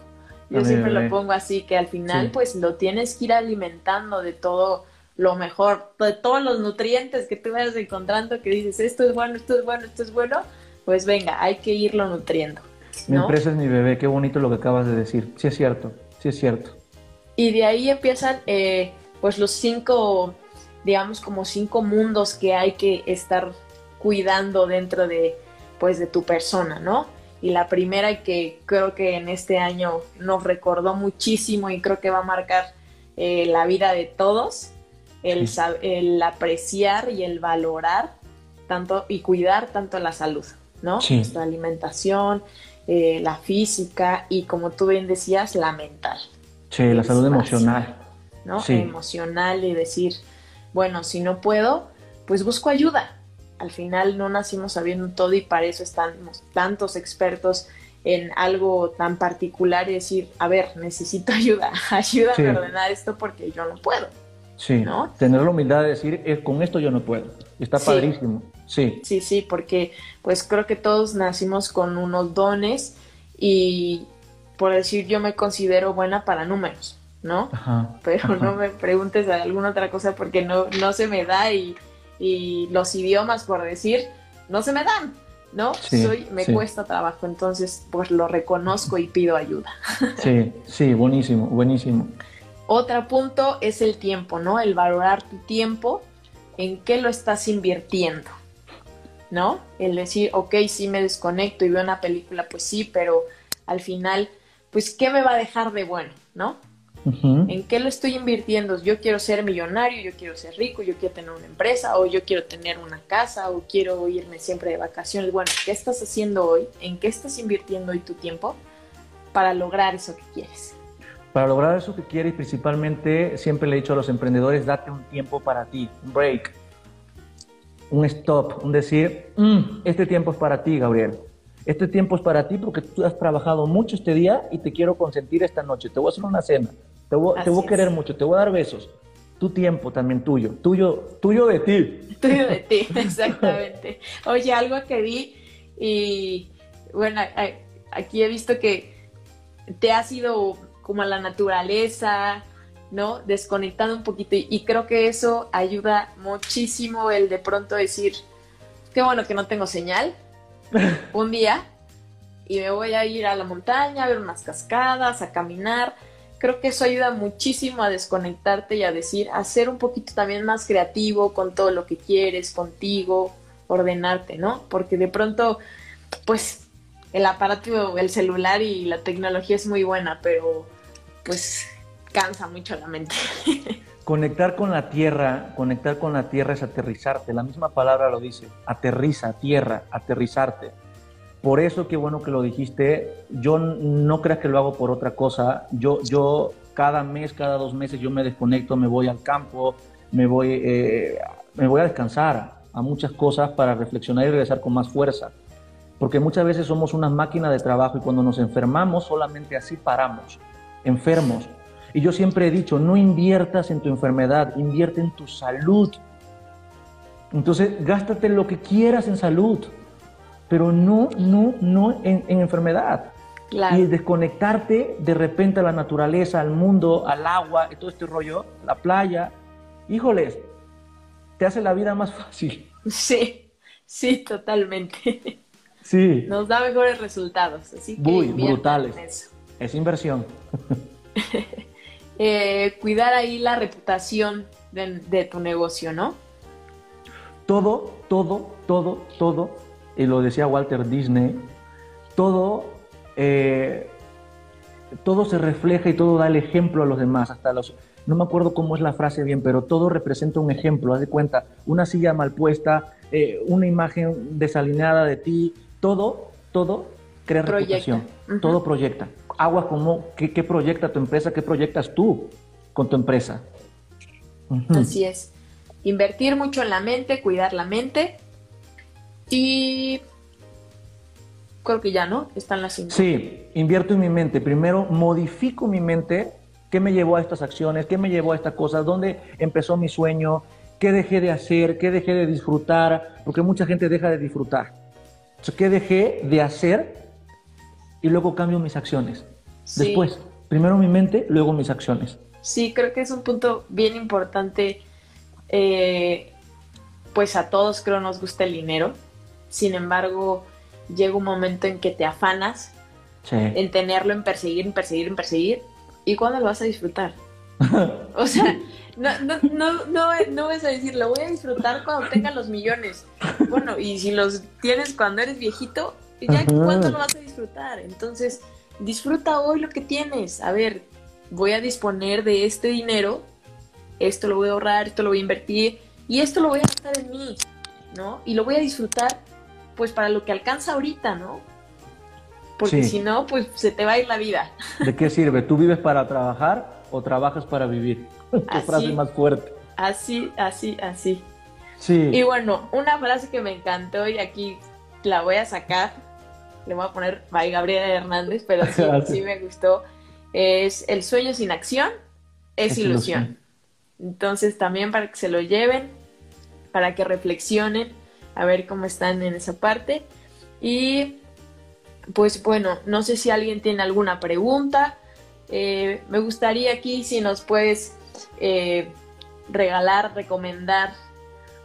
Yo siempre lo pongo así, que al final pues lo tienes que ir alimentando de todo lo mejor, de todos los nutrientes que tú vayas encontrando, que dices, esto es bueno, esto es bueno, esto es bueno, pues venga, hay que irlo nutriendo. Mi empresa es mi bebé, qué bonito lo que acabas de decir. Sí es cierto, sí es cierto. Y de ahí empiezan eh, pues los cinco, digamos como cinco mundos que hay que estar cuidando dentro de pues de tu persona, ¿no? Y la primera que creo que en este año nos recordó muchísimo y creo que va a marcar eh, la vida de todos, el, el apreciar y el valorar tanto y cuidar tanto la salud, ¿no? Sí. Nuestra alimentación, eh, la física y como tú bien decías, la mental. Sí, la salud emocional. ¿no? Emocional y decir, bueno, si no puedo, pues busco ayuda. Al final no nacimos sabiendo todo y para eso estamos tantos expertos en algo tan particular y decir, a ver, necesito ayuda, ayúdame a ordenar esto porque yo no puedo. Sí, ¿no? tener la humildad de decir, eh, con esto yo no puedo. Está padrísimo. Sí. Sí, sí, porque pues creo que todos nacimos con unos dones y por decir yo me considero buena para números, ¿no? Pero no me preguntes alguna otra cosa porque no, no se me da y, los idiomas, por decir, no se me dan, ¿no? Soy, me cuesta trabajo, entonces pues lo reconozco y pido ayuda. Sí, sí, buenísimo, buenísimo. Otro punto es el tiempo, ¿no? El valorar tu tiempo, en qué lo estás invirtiendo. ¿No? El decir, ok, sí me desconecto y veo una película, pues sí, pero al final, pues, ¿qué me va a dejar de bueno, ¿no? ¿En qué lo estoy invirtiendo? Yo quiero ser millonario, yo quiero ser rico, yo quiero tener una empresa, o yo quiero tener una casa, o quiero irme siempre de vacaciones. Bueno, ¿qué estás haciendo hoy? ¿En qué estás invirtiendo hoy tu tiempo para lograr eso que quieres? Para lograr eso que quieres, principalmente, siempre le he dicho a los emprendedores, date un tiempo para ti, un break, un stop, un decir, mm, este tiempo es para ti, Gabriel. Este tiempo es para ti porque tú has trabajado mucho este día y te quiero consentir esta noche. Te voy a hacer una cena, te voy, te voy a querer mucho, te voy a dar besos. Tu tiempo también tuyo, tuyo, tuyo de ti. Tuyo de ti, exactamente. Oye, algo que vi y bueno, aquí he visto que te has ido como a la naturaleza, ¿no? Desconectando un poquito y, creo que eso ayuda muchísimo el de pronto decir, qué bueno que no tengo señal un día y me voy a ir a la montaña a ver unas cascadas, a caminar. Creo que eso ayuda muchísimo a desconectarte y a decir, a ser un poquito también más creativo con todo lo que quieres, contigo, ordenarte, ¿no? Porque de pronto, pues el aparato, el celular y la tecnología es muy buena, pero pues cansa mucho la mente. Conectar con la tierra, conectar con la tierra es aterrizarte. La misma palabra lo dice, aterriza, tierra, aterrizarte. Por eso qué bueno que lo dijiste. Yo no creas que lo hago por otra cosa. Yo, yo cada mes, cada dos meses yo me desconecto, me voy al campo, me voy, eh, me voy a descansar a muchas cosas para reflexionar y regresar con más fuerza. Porque muchas veces somos una máquina de trabajo y cuando nos enfermamos solamente así paramos, enfermos. Y yo siempre he dicho, no inviertas en tu enfermedad, invierte en tu salud. Entonces, gástate lo que quieras en salud, pero no, no, no en, enfermedad. Y desconectarte de repente a la naturaleza, al mundo, al agua, todo este rollo, la playa, híjoles, te hace la vida más fácil. Sí, sí, totalmente. Sí. Nos da mejores resultados, así que Muy brutales. Es inversión. Eh, cuidar ahí la reputación de, tu negocio, ¿no? Todo, todo, todo, todo, y lo decía Walter Disney, todo, eh, todo se refleja y todo da el ejemplo a los demás, hasta los, no me acuerdo cómo es la frase bien, pero todo representa un ejemplo, haz de cuenta, una silla mal puesta, eh, una imagen desalineada de ti, todo, todo crea reputación, todo proyecta agua como ¿qué, proyecta tu empresa, qué proyectas tú con tu empresa. Así es. Invertir mucho en la mente, cuidar la mente y creo que ya, ¿no? Están las cinco. Sí, invierto en mi mente. Primero modifico mi mente. ¿Qué me llevó a estas acciones? ¿Qué me llevó a esta cosa? ¿Dónde empezó mi sueño? ¿Qué dejé de hacer? ¿Qué dejé de disfrutar? Porque mucha gente deja de disfrutar. ¿Qué dejé de hacer y luego cambio mis acciones. Después, primero mi mente, luego mis acciones. Sí, creo que es un punto bien importante. Eh, pues a todos creo nos gusta el dinero. Sin embargo, llega un momento en que te afanas en tenerlo, en perseguir, en perseguir, en perseguir. ¿Y cuándo lo vas a disfrutar? o sea, no, no, no, no, no vas a decir, lo voy a disfrutar cuando tenga los millones. Bueno, y si los tienes cuando eres viejito, ya cuánto lo vas a disfrutar. Entonces, disfruta hoy lo que tienes. A ver, voy a disponer de este dinero, esto lo voy a ahorrar, esto lo voy a invertir y esto lo voy a gastar en mí, ¿no? Y lo voy a disfrutar pues para lo que alcanza ahorita, ¿no? Porque si no, pues se te va a ir la vida. ¿De qué sirve? ¿Tú vives para trabajar o trabajas para vivir? Qué frase más fuerte. Así, así, así. Sí. Y bueno, una frase que me encantó y aquí la voy a sacar le voy a poner by Gabriela Hernández, pero sí, sí me gustó, es El sueño sin acción es, ilusión. Entonces también para que se lo lleven, para que reflexionen, a ver cómo están en esa parte. Y pues bueno, no sé si alguien tiene alguna pregunta. Eh, me gustaría aquí si nos puedes eh, regalar, recomendar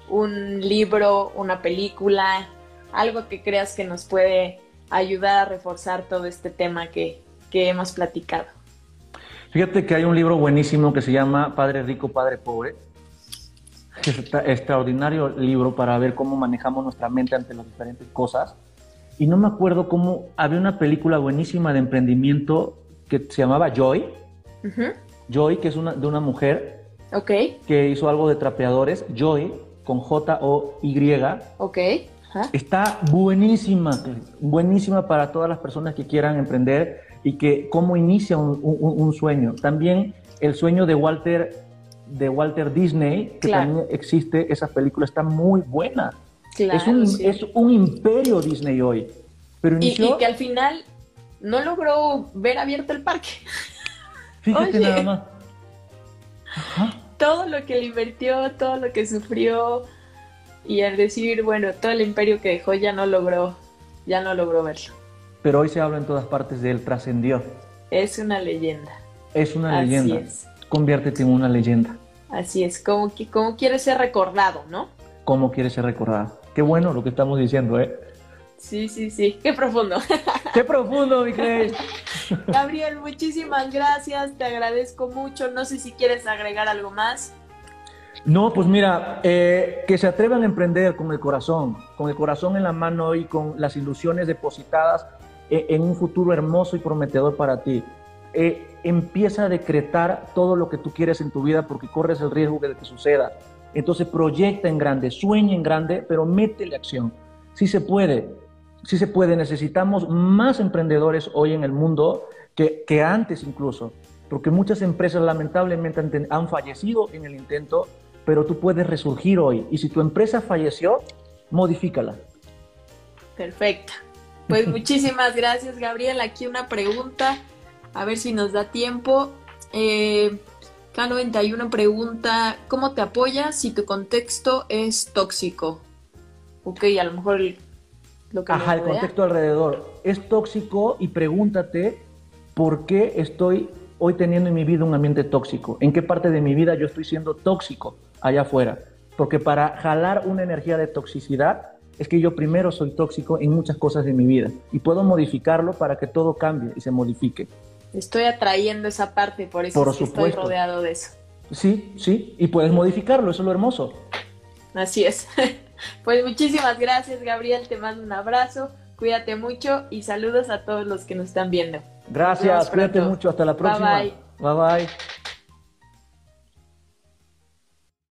un libro, una película, algo que creas que nos puede ayudar a reforzar todo este tema que, hemos platicado. Fíjate que hay un libro buenísimo que se llama Padre Rico, Padre Pobre. Es un extraordinario libro para ver cómo manejamos nuestra mente ante las diferentes cosas. Y no me acuerdo cómo había una película buenísima de emprendimiento que se llamaba Joy. Joy, que es una, de una mujer okay. que hizo algo de trapeadores. Joy, con J-O-Y. Está buenísima, buenísima para todas las personas que quieran emprender. y que cómo inicia un, sueño. También el sueño de Walter, de Walter Disney, que también existe, esa película está muy buena. es, un, es un imperio Disney hoy. Pero y, que al final no logró ver abierto el parque. Fíjate nada más. Todo lo que le invirtió, todo lo que sufrió, y al decir, bueno, todo el imperio que dejó ya no logró, ya no logró verlo. Pero hoy se habla en todas partes de él, trascendió. Es una leyenda. Es una Así leyenda. Es. Conviértete en una leyenda. Así es, como, como quiere ser recordado, ¿no? Como quiere ser recordado. Qué bueno lo que estamos diciendo, ¿eh? Sí, sí, sí. Qué profundo. Qué profundo, mi Gabriel, muchísimas gracias. Te agradezco mucho. No sé si quieres agregar algo más. No, pues mira, eh, que se atrevan a emprender con el corazón, con el corazón en la mano y con las ilusiones depositadas eh, en un futuro hermoso y prometedor para ti. Eh, empieza a decretar todo lo que tú quieres en tu vida porque corres el riesgo de que suceda. Entonces proyecta en grande, sueña en grande, pero métele acción. Sí se puede, sí se puede. Necesitamos más emprendedores hoy en el mundo que, antes incluso, porque muchas empresas lamentablemente han fallecido en el intento pero tú puedes resurgir hoy. Y si tu empresa falleció, modifícala. Perfecto. Pues muchísimas gracias, Gabriel. Aquí una pregunta, a ver si nos da tiempo. Eh, K91 pregunta, ¿cómo te apoyas si tu contexto es tóxico? Ok, a lo mejor lo que... Ajá, el contexto alrededor es tóxico y pregúntate por qué estoy hoy teniendo en mi vida un ambiente tóxico. ¿En qué parte de mi vida yo estoy siendo tóxico? Allá afuera. Porque para jalar una energía de toxicidad es que yo primero soy tóxico en muchas cosas de mi vida y puedo modificarlo para que todo cambie y se modifique. Estoy atrayendo esa parte, por eso estoy rodeado de eso. Sí, sí, y puedes modificarlo, eso es lo hermoso. Así es. Pues muchísimas gracias, Gabriel, te mando un abrazo, cuídate mucho y saludos a todos los que nos están viendo. Gracias, cuídate mucho, hasta la próxima. Bye bye. Bye bye.